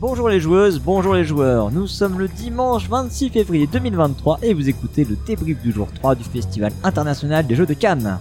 Bonjour les joueuses, bonjour les joueurs. Nous sommes le dimanche 26 février 2023 et vous écoutez le débrief du jour 3 du Festival international des jeux de Cannes.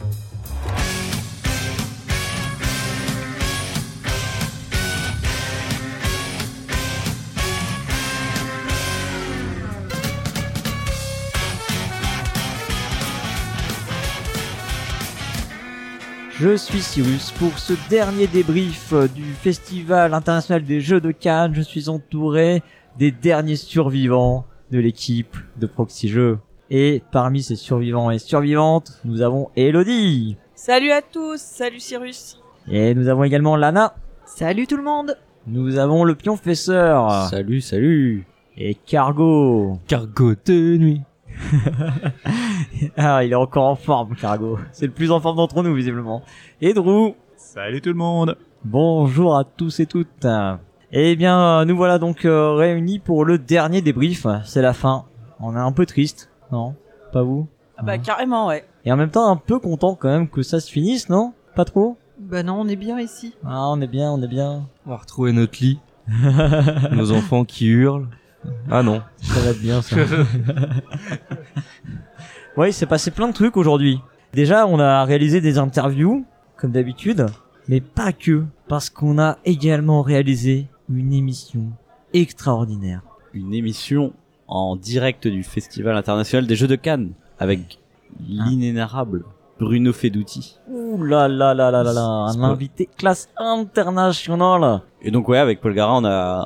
Je suis Cyrus pour ce dernier débrief euh, du Festival international des jeux de Cannes. Je suis entouré des derniers survivants de l'équipe de Proxy Jeux. Et parmi ces survivants et survivantes, nous avons Elodie. Salut à tous, salut Cyrus. Et nous avons également Lana. Salut tout le monde Nous avons le pionfesseur. Salut, salut. Et Cargo. Cargo de nuit. ah, il est encore en forme, Cargo. C'est le plus en forme d'entre nous, visiblement. Et Drew. Salut tout le monde. Bonjour à tous et toutes. Eh bien, nous voilà donc euh, réunis pour le dernier débrief. C'est la fin. On est un peu triste, non? Pas vous? Ah bah carrément ouais. Et en même temps, un peu content quand même que ça se finisse, non? Pas trop? Bah non, on est bien ici. Ah, on est bien, on est bien. On va retrouver notre lit. Nos enfants qui hurlent. Ah non. Ça va être bien ça. oui, il s'est passé plein de trucs aujourd'hui. Déjà, on a réalisé des interviews, comme d'habitude, mais pas que, parce qu'on a également réalisé une émission extraordinaire. Une émission en direct du Festival international des jeux de Cannes avec l'inénarrable Bruno Fedouti. Ouh là là là là là là, un invité classe internationale. Et donc ouais, avec Paul Gara, on a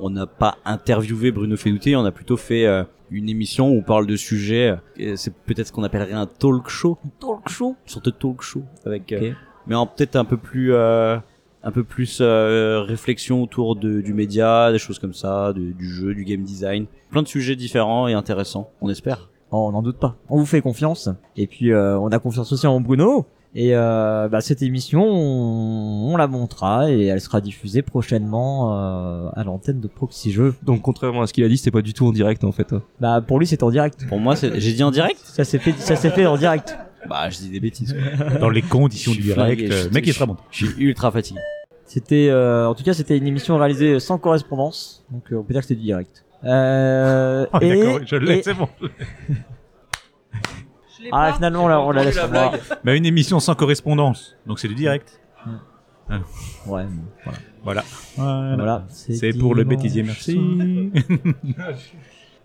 on n'a pas interviewé Bruno Fedouti, on a plutôt fait euh, une émission où on parle de sujets. euh, C'est peut-être ce qu'on appellerait un talk show, Talk show? une sorte de talk show avec, euh, mais en peut-être un peu plus euh, un peu plus euh, réflexion autour de, du média, des choses comme ça, de- du jeu, du game design, plein de sujets différents et intéressants, on espère. Oh, on n'en doute pas. On vous fait confiance. Et puis, euh, on a confiance aussi en Bruno. Et euh, bah, cette émission, on, on la montera et elle sera diffusée prochainement euh, à l'antenne de Proxy Jeux. Donc contrairement à ce qu'il a dit, c'était pas du tout en direct en fait. hein. Bah, pour lui, c'est en direct. Pour moi, c'est- j'ai dit en direct? Ça s'est fait, ça s'est fait en direct. Bah, je dis des bêtises. quoi. Dans les conditions du direct, euh, mec, il je- sera bon. Je suis ultra fatigué. C'était, euh, en tout cas, c'était une émission réalisée sans correspondance. Donc, euh, on peut dire que c'était du direct. Euh, Ah, et- D'accord, je l'ai, et- c'est bon. Je Ah, pas. finalement, on la, on la laisse voir. Bah, une émission sans correspondance, donc c'est du direct. Ouais, bon, voilà. Voilà. Voilà. Voilà, C'est pour le bêtisier, merci.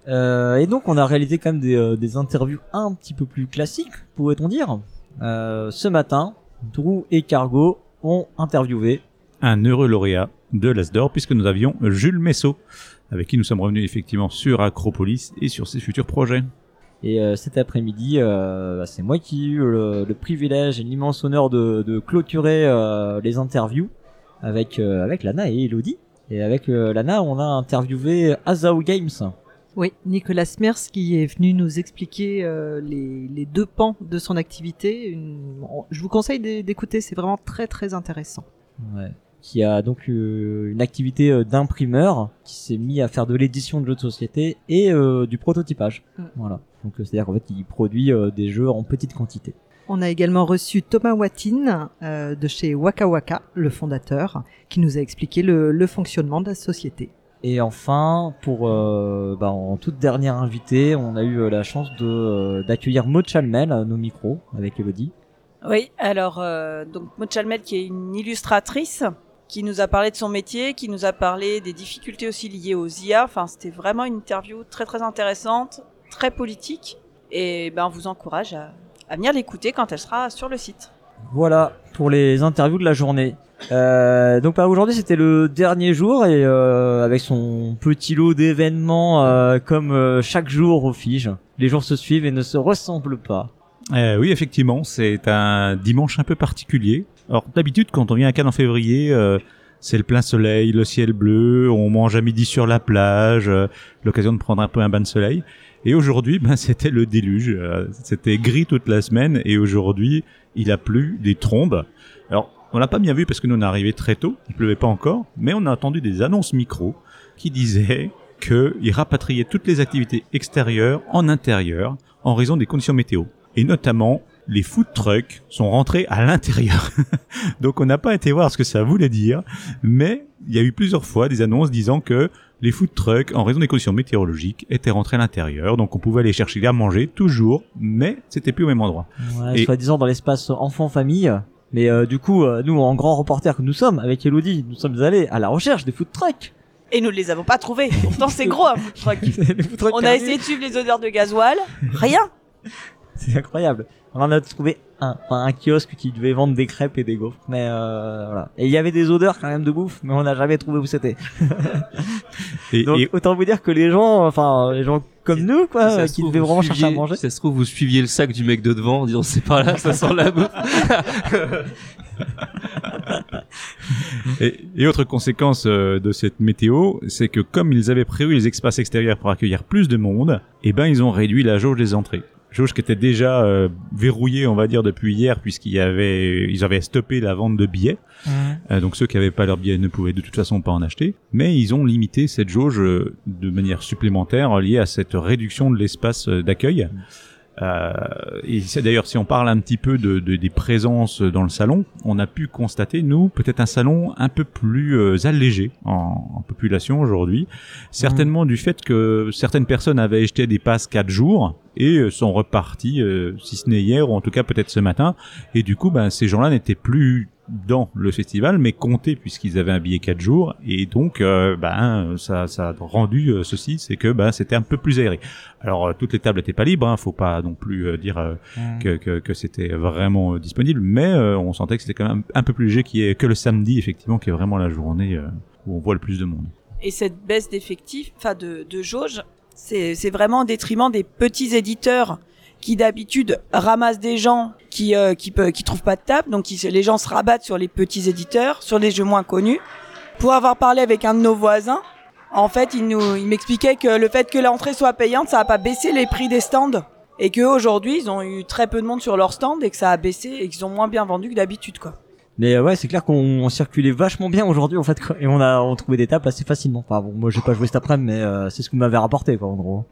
Euh, et donc on a réalisé quand même des, euh, des interviews un petit peu plus classiques, pourrait-on dire. Euh, ce matin, Drew et Cargo ont interviewé. Un heureux lauréat de l'Asdor, puisque nous avions Jules Messot, avec qui nous sommes revenus effectivement sur Acropolis et sur ses futurs projets. Et euh, cet après-midi, euh, bah, c'est moi qui ai eu le, le privilège et l'immense honneur de, de clôturer euh, les interviews avec euh, avec Lana et Elodie. Et avec euh, Lana, on a interviewé Azao Games. Oui, Nicolas Smers qui est venu nous expliquer euh, les, les deux pans de son activité. Une- on- Je vous conseille d'é- d'écouter, c'est vraiment très très intéressant. Ouais. Qui a donc euh, une activité euh, d'imprimeur, qui s'est mis à faire de l'édition de jeux de société et euh, du prototypage. Mm. Voilà. Donc euh, c'est-à-dire qu'en fait, il produit euh, des jeux en petite quantité. On a également reçu Thomas Wattin euh, de chez Waka Waka, le fondateur, qui nous a expliqué le, le fonctionnement de la société. Et enfin, pour euh, bah, en toute dernière invitée, on a eu la chance de euh, d'accueillir Maud Chalmel à nos micros avec Elodie. Oui, alors euh, donc Maud Chalmel qui est une illustratrice qui nous a parlé de son métier, qui nous a parlé des difficultés aussi liées aux IA. Enfin, c'était vraiment une interview très très intéressante, très politique. Et ben, on vous encourage à, à venir l'écouter quand elle sera sur le site. Voilà pour les interviews de la journée. Euh, donc bah, aujourd'hui c'était le dernier jour et euh, avec son petit lot d'événements euh, comme euh, chaque jour au Fige. Les jours se suivent et ne se ressemblent pas. Euh, oui, effectivement, c'est un dimanche un peu particulier. Alors d'habitude, quand on vient à Cannes en février, euh, c'est le plein soleil, le ciel bleu, on mange à midi sur la plage, euh, l'occasion de prendre un peu un bain de soleil. Et aujourd'hui, ben, c'était le déluge. Euh, C'était gris toute la semaine et aujourd'hui, il a plu des trombes. Alors, on l'a pas bien vu parce que nous on est arrivé très tôt, il pleuvait pas encore, mais on a entendu des annonces micro qui disaient qu'ils rapatriaient toutes les activités extérieures en intérieur en raison des conditions météo. Et notamment les food trucks sont rentrés à l'intérieur. Donc on n'a pas été voir ce que ça voulait dire, mais il y a eu plusieurs fois des annonces disant que les food trucks, en raison des conditions météorologiques, étaient rentrés à l'intérieur. Donc on pouvait aller chercher à manger toujours, mais c'était plus au même endroit. Ouais, Et- soi-disant dans l'espace enfant-famille. Mais euh, du coup, euh, nous, en grand reporter que nous sommes, avec Elodie, nous sommes allés à la recherche des food trucks. Et nous ne les avons pas trouvés. Pourtant, c'est gros un food truck. On a essayé de suivre les odeurs de gasoil. Rien. C'est incroyable. On en a trouvé un, enfin, un kiosque qui devait vendre des crêpes et des gaufres. Mais euh, voilà. Et il y avait des odeurs quand même de bouffe, mais on n'a jamais trouvé où c'était. Et, Donc et- autant vous dire que les gens, enfin les gens comme nous, quoi, euh, qui trouve, devaient vraiment chercher à manger. Si ça se trouve, vous suiviez le sac du mec de devant en disant c'est par là, ça sent la bouffe. Et, et autre conséquence euh, de cette météo, c'est que comme ils avaient prévu les espaces extérieurs pour accueillir plus de monde, eh ben ils ont réduit la jauge des entrées. Jauge qui était déjà euh, verrouillée, on va dire, depuis hier, puisqu'il y avait, ils avaient stoppé la vente de billets. Euh, donc ceux qui n'avaient pas leur billet ne pouvaient de toute façon pas en acheter. Mais ils ont limité cette jauge euh, de manière supplémentaire liée à cette réduction de l'espace euh, d'accueil. Euh, et c'est d'ailleurs si on parle un petit peu de, de- des présences dans le salon, on a pu constater nous peut-être un salon un peu plus euh, allégé en, en population aujourd'hui, certainement du fait que certaines personnes avaient acheté des passes 4 jours et euh, sont repartis, euh, si ce n'est hier ou en tout cas peut-être ce matin, et du coup ben ces gens-là n'étaient plus dans le festival mais comptés puisqu'ils avaient un billet 4 jours. Et donc euh, ben ça ça a rendu euh, ceci c'est que ben c'était un peu plus aéré. Alors euh, toutes les tables n'étaient pas libres, hein, faut pas non plus euh, dire euh, que, que, que c'était vraiment euh, disponible, mais euh, on sentait que c'était quand même un peu plus léger qui est que le samedi effectivement qui est vraiment la journée euh, où on voit le plus de monde. Et cette baisse d'effectifs, enfin de, de jauge, c'est vraiment au détriment des petits éditeurs qui d'habitude ramassent des gens qui euh, qui qui trouvent pas de table, donc se- les gens se rabattent sur les petits éditeurs, sur les jeux moins connus. Pour avoir parlé avec un de nos voisins, en fait, il nous il m'expliquait que le fait que l'entrée soit payante, ça a pas baissé les prix des stands et que aujourd'hui ils ont eu très peu de monde sur leur stand et que ça a baissé et qu'ils ont moins bien vendu que d'habitude quoi. Mais euh, ouais, c'est clair qu'on on circulait vachement bien aujourd'hui en fait, quoi. et on a on trouvait des tables assez facilement. Enfin bon, moi j'ai pas joué cet après-midi, mais euh, c'est ce que m'avait rapporté quoi en gros.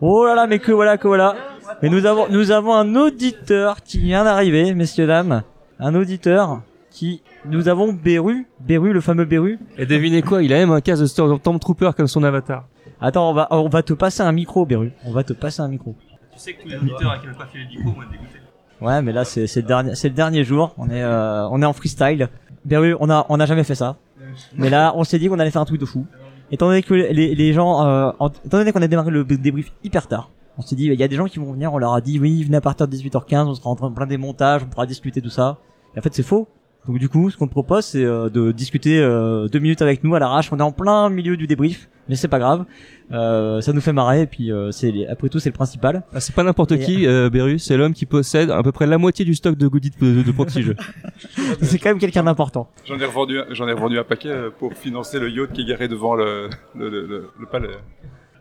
Oh là là, mais que voilà, que voilà. Mais nous avons nous avons un auditeur qui vient d'arriver, messieurs dames, un auditeur qui nous avons Beru, Beru le fameux Beru. Et devinez quoi, il a même un casque de Stormtrooper comme son avatar. Attends, on va on va te passer un micro, Beru. On va te passer un micro. Tu sais que tous les auditeurs à qui on pas fait les micros vont être dégoûtés. Ouais, mais là c'est le dernier c'est le dernier jour. On est euh, on est en freestyle. Beru, on a on a jamais fait ça. Mais là, on s'est dit qu'on allait faire un truc de fou. Étant donné que les, les gens, euh, étant donné qu'on a démarré le débrief hyper tard, on s'est dit il y a des gens qui vont venir. On leur a dit oui, venez à partir de 18h15, on sera en train de plein des montages, on pourra discuter tout ça. Et en fait, c'est faux. Donc du coup, ce qu'on te propose, c'est euh, de discuter euh, deux minutes avec nous à l'arrache. On est en plein milieu du débrief, mais c'est pas grave. Euh, ça nous fait marrer et puis euh, c'est les- après tout c'est le principal. Ah, c'est pas n'importe Et- qui, euh, Beru, c'est l'homme qui possède à peu près la moitié du stock de goodies de, de, de Proxy Jeux. c'est quand même quelqu'un d'important. J'en ai revendu, j'en ai revendu un paquet euh, pour financer le yacht qui est garé devant le, le, le, le- le palais.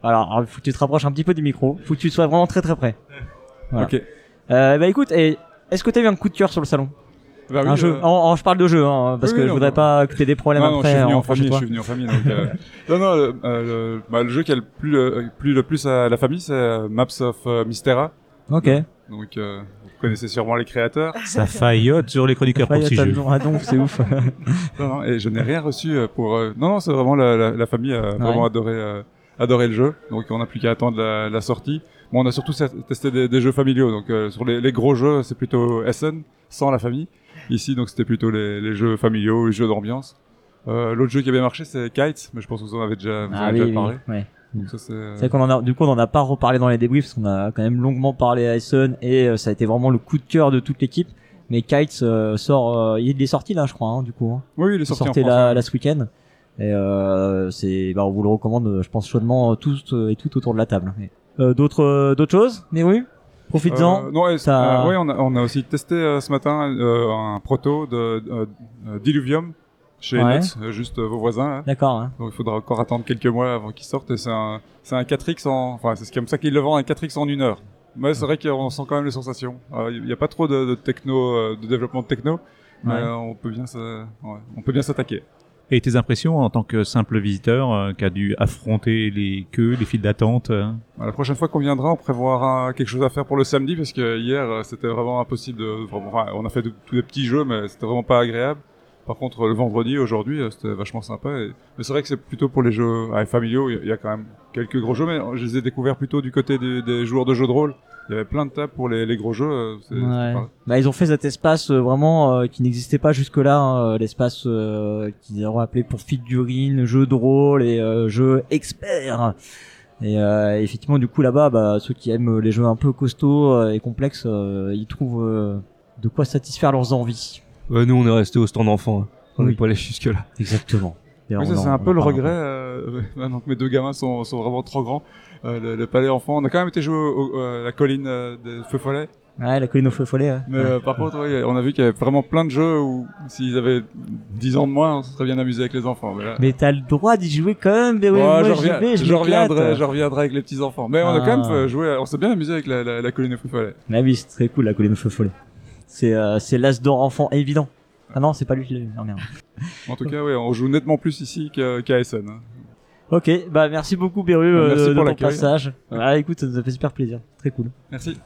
Alors, alors, faut que tu te rapproches un petit peu du micro. Faut que tu sois vraiment très très près. Voilà. Ok. Euh, bah écoute, est-ce que t'as eu un coup de cœur sur le salon? Bah oui, Un jeu. euh, En, en- je parle de jeu, hein, parce oui, que je non, voudrais non. pas que t'aies des problèmes non, non, je après. suis venu en famille, je suis venu en famille. Donc, euh, non, non, le, euh, le, bah, le jeu qui a le plus, le, plus le plus à la famille, c'est euh, Maps of euh, Mystera. Ok. Donc, euh, vous connaissez sûrement les créateurs. Ça faillote sur les chroniqueurs t'as le jeux. nom. Ah donc c'est ouf. non, non, et je n'ai rien reçu euh, pour. euh, Non, non, c'est vraiment la, la, la famille a vraiment adoré, euh, adoré le jeu. Donc, on n'a plus qu'à attendre la, la sortie. Bon, on a surtout testé des, des jeux familiaux. Donc, euh, sur les, les gros jeux, c'est plutôt Essen, sans la famille. Ici, donc, c'était plutôt les, les jeux familiaux, les jeux d'ambiance. Euh, L'autre jeu qui avait marché, c'est Kites, mais je pense que vous en avez déjà, vous en ah avez oui, déjà oui. parlé. Ouais. Donc, ça, c'est. qu'on en a, du coup, on en a pas reparlé dans les débriefs, parce qu'on a quand même longuement parlé à Essen, et euh, ça a été vraiment le coup de cœur de toute l'équipe. Mais Kites euh, sort, euh, il est sorti là, je crois, hein, du coup. hein. Oui, il est Il sorti en sortait France. là, ouais. là ce week-end. Et euh, c'est, bah, on vous le recommande, je pense chaudement euh, tous euh, et tout autour de la table. Et, euh, d'autres, euh, d'autres choses, Meru Profites-en. Euh, Ça- euh, ouais, on a, on a aussi testé euh, ce matin un proto de Diluvium chez Ouais. Nuts, juste vos voisins. D'accord. Hein. Donc il faudra encore attendre quelques mois avant qu'il sorte. C'est un, un 4x en, enfin c'est comme ça qu'ils le vendent un 4x en une heure. Mais c'est vrai qu'on sent quand même les sensations. Il n'y a pas trop de, de techno, de développement de techno, mais on peut bien s'attaquer. Et tes impressions en tant que simple visiteur euh, qui a dû affronter les queues, les files d'attente euh? La prochaine fois qu'on viendra, on prévoira quelque chose à faire pour le samedi parce que hier euh, c'était vraiment impossible de. Enfin, on a fait tous des petits jeux, mais c'était vraiment pas agréable. Par contre, le vendredi, aujourd'hui, c'était vachement sympa. Et... Mais c'est vrai que c'est plutôt pour les jeux familiaux. Il y a quand même quelques gros jeux, mais je les ai découverts plutôt du côté des, des joueurs de jeux de rôle. Il y avait plein de tables pour les, les gros jeux. euh, Ouais. pas- Bah, ils ont fait cet espace euh, vraiment euh, qui n'existait pas jusque-là, hein, euh, l'espace euh, qu'ils ont appelé pour figurines, jeux de rôle et euh, jeux experts. Et euh, effectivement, du coup, là-bas, bah, ceux qui aiment les jeux un peu costauds et complexes, euh, ils trouvent euh, de quoi satisfaire leurs envies. Ouais, nous, on est resté au stand enfant. hein. On n'est Oui. pas allé jusque-là. Exactement. Et Oui, c'est un peu le regret. Euh, maintenant que mes deux gamins sont, sont vraiment trop grands, euh, le, le palais enfant. On a quand même été jouer au, au- à la colline euh, des Feux Follets. Ouais, la colline au feu follet. ouais. Mais euh, par contre, oui, on a vu qu'il y avait vraiment plein de jeux où s'ils avaient 10 ans de moins, on se serait bien amusé avec les enfants. Mais là, Mais t'as le droit d'y jouer quand même, mais oui, Ouais, moi je, reviens- vais, je je reviendrai, je reviendrai avec les petits enfants. Mais on a Ah. quand même fait joué, on s'est bien amusé avec la, la, la colline des Feux Follets. Ah oui, c'est très cool la colline au feu follet. C'est euh, c'est l'as d'or enfant évident. Ah non, c'est pas lui qui l'a eu. Ah merde. En tout cas, oui, on joue nettement plus ici qu'à Essen. hein. Ok, bah merci beaucoup Beru Bah, euh, de, pour ton l'accueil. passage. Ah écoute, ça nous a fait super plaisir, très cool. Merci.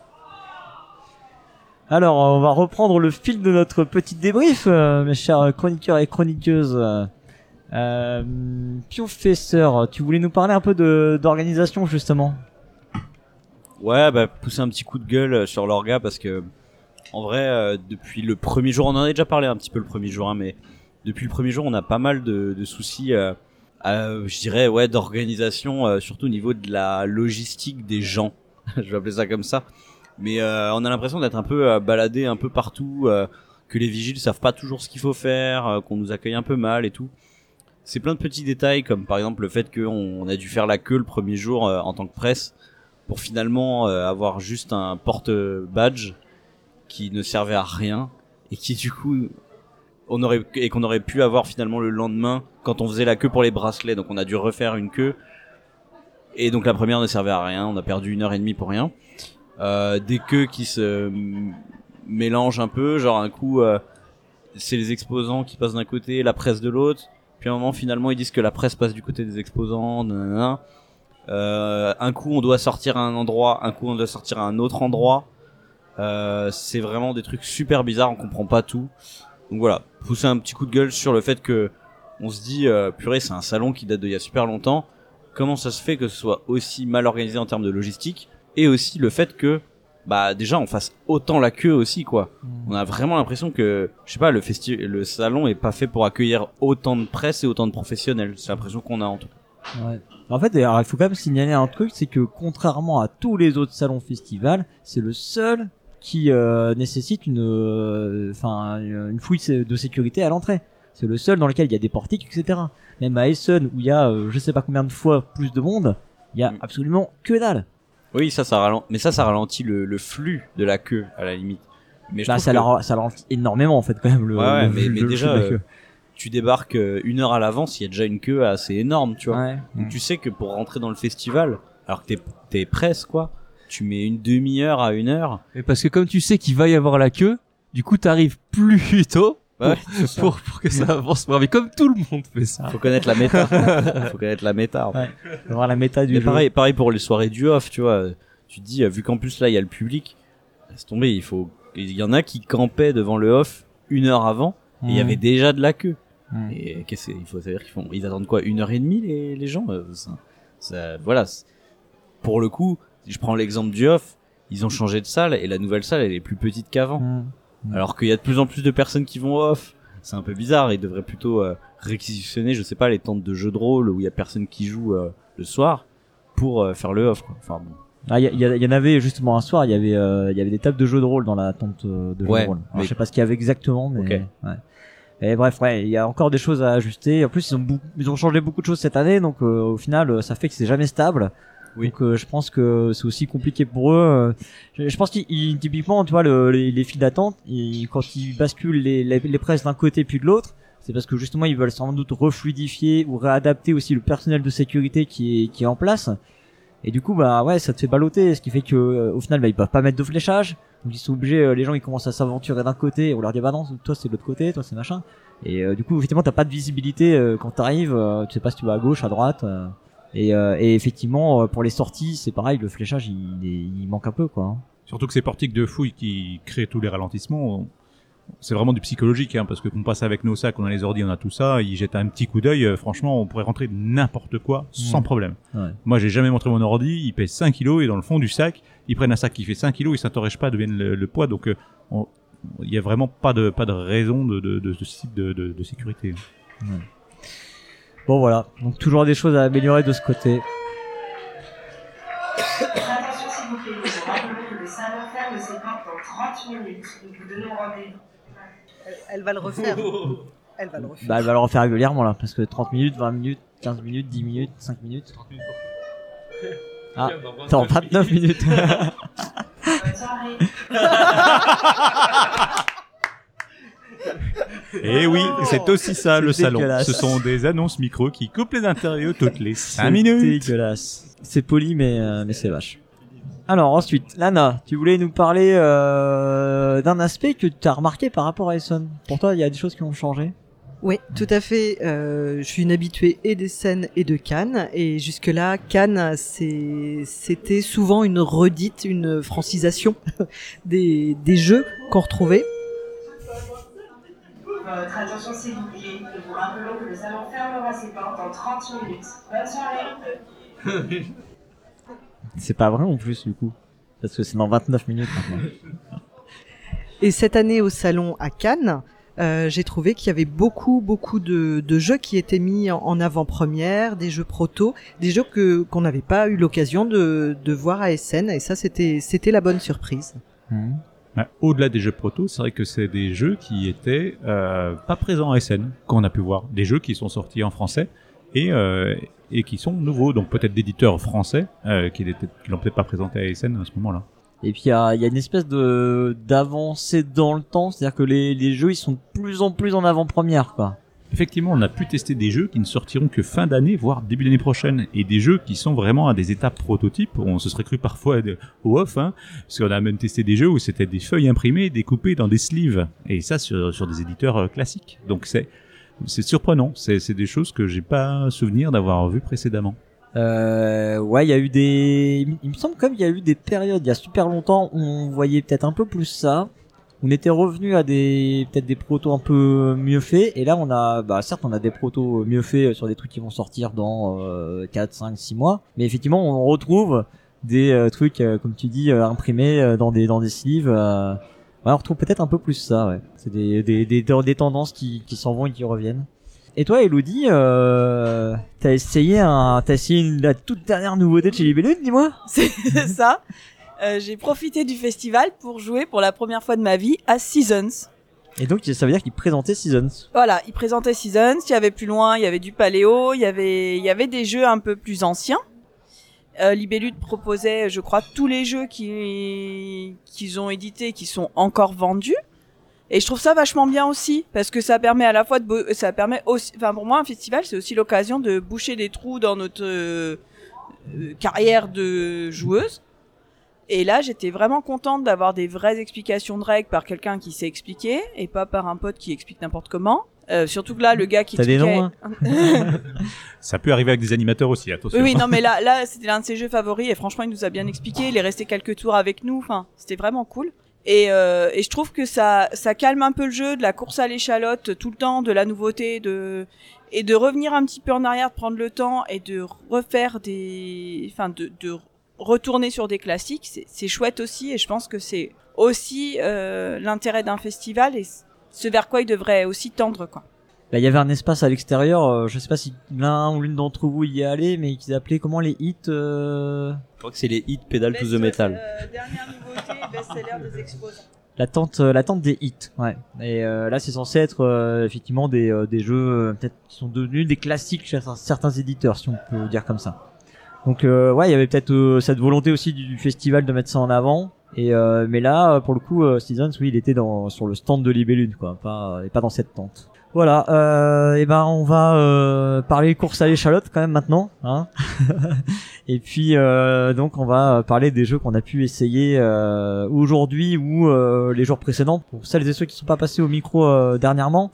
Alors, on va reprendre le fil de notre petit débrief, euh, mes chers chroniqueurs et chroniqueuses. Euh, Professeur, tu voulais nous parler un peu de d'organisation justement? Ouais, bah pousser un petit coup de gueule euh, sur l'orga parce que en vrai, euh, depuis le premier jour, on en a déjà parlé un petit peu le premier jour, hein, mais depuis le premier jour, on a pas mal de, soucis, euh, je dirais, ouais, d'organisation, euh, surtout au niveau de la logistique des gens. je vais appeler ça comme ça. Mais on a l'impression d'être un peu baladé un peu partout, que les vigiles savent pas toujours ce qu'il faut faire, qu'on nous accueille un peu mal et tout. C'est plein de petits détails, comme par exemple le fait qu'on on a dû faire la queue le premier jour en tant que presse pour finalement avoir juste un porte badge qui ne servait à rien et qui du coup on aurait et qu'on aurait pu avoir finalement le lendemain quand on faisait la queue pour les bracelets. Donc on a dû refaire une queue. Et donc la première ne servait à rien. On a perdu une heure et demie pour rien. Euh, des queues qui se mélangent un peu. Genre un coup euh, c'est les exposants qui passent d'un côté la presse de l'autre. Puis à un moment finalement ils disent que la presse passe du côté des exposants nanana. Euh, un coup on doit sortir à un endroit, un coup on doit sortir à un autre endroit. Euh, c'est vraiment des trucs super bizarres, on comprend pas tout. Donc voilà, pousser un petit coup de gueule sur le fait que on se dit euh, purée c'est un salon qui date d'il y a super longtemps. Comment ça se fait que ce soit aussi mal organisé en termes de logistique et aussi le fait que bah déjà on fasse autant la queue aussi quoi. On a vraiment l'impression que je sais pas le festi le salon est pas fait pour accueillir autant de presse et autant de professionnels. C'est l'impression qu'on a en tout cas. Ouais. En fait, alors, il faut quand même signaler un truc, c'est que contrairement à tous les autres salons festivals, c'est le seul qui euh, nécessite une, euh, enfin, une fouille de sécurité à l'entrée. C'est le seul dans lequel il y a des portiques, etc. Même à Essen, où il y a, euh, je sais pas combien de fois plus de monde, il y a Mm. absolument que dalle. Oui, ça, ça ralentit, mais ça, ça ralentit le, le flux de la queue, à la limite. Mais je Bah, trouve ça, que la- ça ralentit énormément, en fait, quand même, le, Ouais, ouais, le- mais- le- mais le déjà, flux de la euh, queue. tu débarques euh, une heure à l'avance, il y a déjà une queue assez énorme, tu vois. Ouais. Donc tu sais que pour rentrer dans le festival, alors que t'es, t'es presse, quoi, tu mets une demi-heure à une heure. Et parce que comme tu sais qu'il va y avoir la queue, du coup, t'arrives plus tôt Ouais, pour, pour que ça avance. Mais comme tout le monde fait ça. faut connaître la méta. faut connaître la méta. en fait. Ouais. Faut voir la méta du Mais jeu. pareil, pareil pour les soirées du off, tu vois. Tu te dis, vu qu'en plus là, il y a le public, laisse tomber, il faut, il y en a qui campaient devant le off une heure avant, et il y Mhm. avait déjà de la queue. Mhm. Et qu'est-ce que- il faut savoir qu'ils font, ils attendent quoi, une heure et demie les, les gens? euh, ça, ça- voilà. Pour le coup, je prends l'exemple du off, ils ont changé de salle et la nouvelle salle elle est plus petite qu'avant. Mhm. Mm. Alors qu'il y a de plus en plus de personnes qui vont off. C'est un peu bizarre. Ils devraient plutôt euh, réquisitionner, je sais pas, les tentes de jeux de rôle où il y a personne qui joue euh, le soir pour euh, faire le off. Quoi. Enfin bon. Ah, il y, a- il y y en avait justement un soir, il y avait, il y avait des tables de jeux de rôle dans la tente de jeux Ouais, de rôle. Alors, mais- Je sais pas ce qu'il y avait exactement, mais ouais. Et bref, ouais, il y a encore des choses à ajuster. En plus, ils ont, ils ont changé beaucoup de choses cette année, donc euh, au final, ça fait que c'est jamais stable. Oui. Donc euh, je pense que c'est aussi compliqué pour eux. euh. Je, je pense qu'ils ils- typiquement, tu vois, le- les, les files d'attente, quand ils basculent les, les, les presses d'un côté puis de l'autre, c'est parce que justement ils veulent sans doute refluidifier ou réadapter aussi le personnel de sécurité qui est qui est en place. Et du coup, bah ouais, ça te fait balloter, ce qui fait que euh, au final, bah, ils peuvent pas mettre de fléchage. Donc ils sont obligés, euh, les gens ils commencent à s'aventurer d'un côté, on leur dit bah non, toi c'est de l'autre côté, toi c'est machin. Et euh, du coup, effectivement, t'as pas de visibilité euh, quand t'arrives. Tu sais pas si tu vas à gauche, à droite. Euh, et, et effectivement, euh, pour les sorties, c'est pareil. Le fléchage, il, manque un peu, quoi. hein. Surtout que ces portiques de fouille qui créent tous les ralentissements, c'est vraiment du psychologique, hein, parce que qu'on passe avec nos sacs, on a les ordi, on a tout ça, ils jettent un petit coup d'œil, euh, franchement, on pourrait rentrer n'importe quoi sans problème. Ouais. Moi, j'ai jamais montré mon ordi, il pèse 5 kilos, et dans le fond du sac, ils prennent un sac qui fait 5 kilos, ils s'interrogent pas, deviennent le, le poids, donc euh, on- il y a vraiment pas de pas de raison de de, de, ce type de, de, de sécurité. Bon, voilà. Donc toujours des choses à améliorer de ce côté. Attention s'il vous plaît, nous vous rappelons que le salon ferme ses portes dans 30 minutes. Nous vous donnons rendez-vous. Elle, elle va le refaire. Elle va le refaire. Bah, elle va le refaire régulièrement là, parce que 30 minutes, 20 minutes, 15 minutes, 10 minutes, 5 minutes. Ah, attends, 29 minutes. Bonne soirée. Et oui, c'est aussi ça le C'est salon. Ce sont des annonces micro qui coupent les interviews toutes les 5 C'est minutes. dégueulasse. C'est poli, mais, euh, mais c'est vache. Alors ensuite, Lana, tu voulais nous parler euh, d'un aspect que tu as remarqué par rapport à Essen. Pour toi, il y a des choses qui ont changé? Oui, tout à fait. Euh, je suis une habituée et des scènes et de Cannes. Et jusque-là, Cannes, c'est- c'était souvent une redite, une francisation des, des jeux qu'on retrouvait. Votre attention s'il vous plaît. Nous vous rappelons que le salon fermera ses portes dans 30 minutes. Bonne soirée. C'est pas vrai en plus du coup. Parce que c'est dans 29 minutes maintenant. Et cette année au salon à Cannes, euh, j'ai trouvé qu'il y avait beaucoup, beaucoup de, de jeux qui étaient mis en, en avant-première, des jeux proto, des jeux que qu'on n'avait pas eu l'occasion de, de voir à Essen. Et ça, c'était c'était la bonne surprise. Hmm. Au-delà des jeux proto, c'est vrai que c'est des jeux qui étaient euh, pas présents à SN, qu'on a pu voir. Des jeux qui sont sortis en français et, euh, et qui sont nouveaux, donc peut-être d'éditeurs français euh, qui qui l'ont peut-être pas présenté à SN à ce moment-là. Et puis il y y a une espèce de d'avancée dans le temps, c'est-à-dire que les, les jeux ils sont de plus en plus en avant-première quoi. Effectivement, on a pu tester des jeux qui ne sortiront que fin d'année, voire début d'année prochaine, et des jeux qui sont vraiment à des étapes prototypes. On se serait cru parfois au off, hein, parce qu'on a même testé des jeux où c'était des feuilles imprimées, découpées dans des sleeves, et ça sur, sur des éditeurs euh, classiques. Donc c'est surprenant. C'est des choses que j'ai pas souvenir d'avoir vu précédemment. Euh, ouais, il y a eu des, il me semble comme il y a eu des périodes il y a super longtemps où on voyait peut-être un peu plus ça. On était revenu à des peut-être des protos un peu mieux faits et là on a bah certes on a des protos mieux faits sur des trucs qui vont sortir dans euh, 4 5 6 mois mais effectivement on retrouve des euh, trucs euh, comme tu dis euh, imprimés dans des dans des sleeves on retrouve peut-être un peu plus ça ouais. C'est des des des, tendances qui qui s'en vont et qui reviennent. Et toi, Elodie, euh, t'as essayé un, t'as essayé une- la toute dernière nouveauté de chez Libellule, dis-moi? C'est ça. Euh, j'ai profité du festival pour jouer pour la première fois de ma vie à Seasons. Et donc, ça veut dire qu'il présentait Seasons. Voilà, ils présentaient Seasons, il y avait plus loin, il y avait du paléo, il y avait, il y avait des jeux un peu plus anciens. Euh, Libellude proposait, je crois, tous les jeux qui- qu'ils ont édités, qui sont encore vendus. Et je trouve ça vachement bien aussi, parce que ça permet à la fois de, ça permet aussi, enfin pour moi un festival c'est aussi l'occasion de boucher des trous dans notre euh, carrière de joueuse. Et là, j'étais vraiment contente d'avoir des vraies explications de règles par quelqu'un qui sait expliquer et pas par un pote qui explique n'importe comment. Euh, surtout que là, le gars qui T'as des noms, hein Ça peut arriver avec des animateurs aussi, attention. Oui, oui, non, mais là, là, c'était l'un de ses jeux favoris et franchement, il nous a bien expliqué. Il est resté quelques tours avec nous. Enfin, c'était vraiment cool. Et, euh, et je trouve que ça, ça calme un peu le jeu de la course à l'échalote tout le temps, de la nouveauté, de et de revenir un petit peu en arrière, de prendre le temps et de refaire des, enfin, de, de retourner sur des classiques. C'est- chouette aussi et je pense que c'est aussi euh, l'intérêt d'un festival et ce vers quoi il devrait aussi tendre, quoi. Bah, il y avait un espace à l'extérieur, euh, je sais pas si l'un ou l'une d'entre vous y est allé, mais qu'ils appelaient comment les hits, euh, Je crois que c'est les hits Pedal to the Metal. Euh, dernière nouveauté, best-seller des exposants. la tente, euh, la tente des hits, ouais. Et euh, là, c'est censé être euh, effectivement des, euh, des jeux euh, peut-être qui sont devenus des classiques chez certains éditeurs, si on peut dire comme ça. Donc euh, ouais, il y avait peut-être euh, cette volonté aussi du, du festival de mettre ça en avant. Et euh, mais là, euh, pour le coup, euh, Seasons, oui, il était dans sur le stand de Libellune, quoi, pas et pas dans cette tente. Voilà, euh, et ben on va euh, parler course à l'échalote quand même maintenant, hein. et puis euh, donc on va parler des jeux qu'on a pu essayer euh, aujourd'hui ou euh, les jours précédents. Pour celles et ceux qui sont pas passés au micro euh, dernièrement,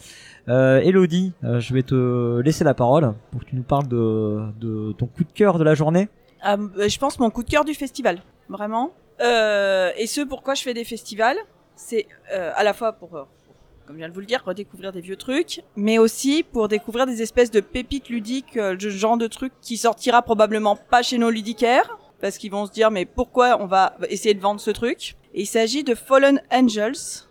Euh, Elodie, euh, je vais te laisser la parole pour que tu nous parles de, de ton coup de cœur de la journée. Ah, bah, je pense mon coup de cœur du festival, vraiment. Euh, et ce pourquoi je fais des festivals, c'est euh, à la fois pour, euh, comme je viens de vous le dire, redécouvrir des vieux trucs, mais aussi pour découvrir des espèces de pépites ludiques, euh, le genre de trucs qui sortira probablement pas chez nos ludicaires, parce qu'ils vont se dire mais pourquoi on va essayer de vendre ce truc? Et il s'agit de Fallen Angels,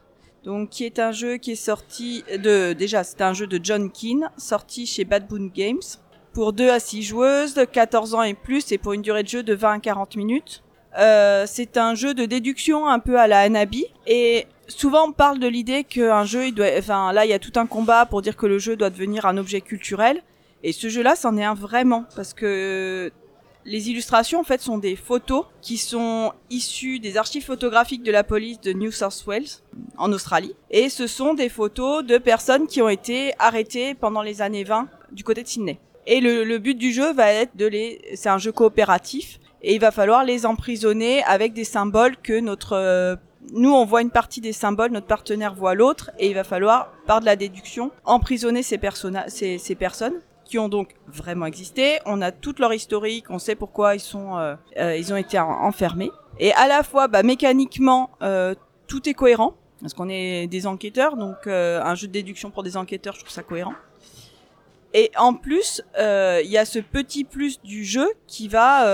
donc qui est un jeu qui est sorti de déjà c'est un jeu de John Keane, sorti chez Bad Boon Games pour 2 à 6 joueuses de 14 ans et plus et pour une durée de jeu de 20 à 40 minutes. Euh, c'est un jeu de déduction un peu à la Hanabi et souvent on parle de l'idée qu'un jeu il doit enfin là il y a tout un combat pour dire que le jeu doit devenir un objet culturel et ce jeu-là c'en est un vraiment parce que les illustrations en fait sont des photos qui sont issues des archives photographiques de la police de New South Wales en Australie et ce sont des photos de personnes qui ont été arrêtées pendant les années 20 du côté de Sydney. Et le, le but du jeu va être de les c'est un jeu coopératif et il va falloir les emprisonner avec des symboles que notre euh, nous on voit une partie des symboles, notre partenaire voit l'autre et il va falloir par de la déduction emprisonner ces ces, ces personnes ont donc vraiment existé, on a toute leur historique, on sait pourquoi ils sont euh, euh, ils ont été en- enfermés et à la fois bah, mécaniquement euh, tout est cohérent parce qu'on est des enquêteurs donc un jeu de déduction pour des enquêteurs, je trouve ça cohérent. Et en plus, il y a ce petit plus du jeu qui va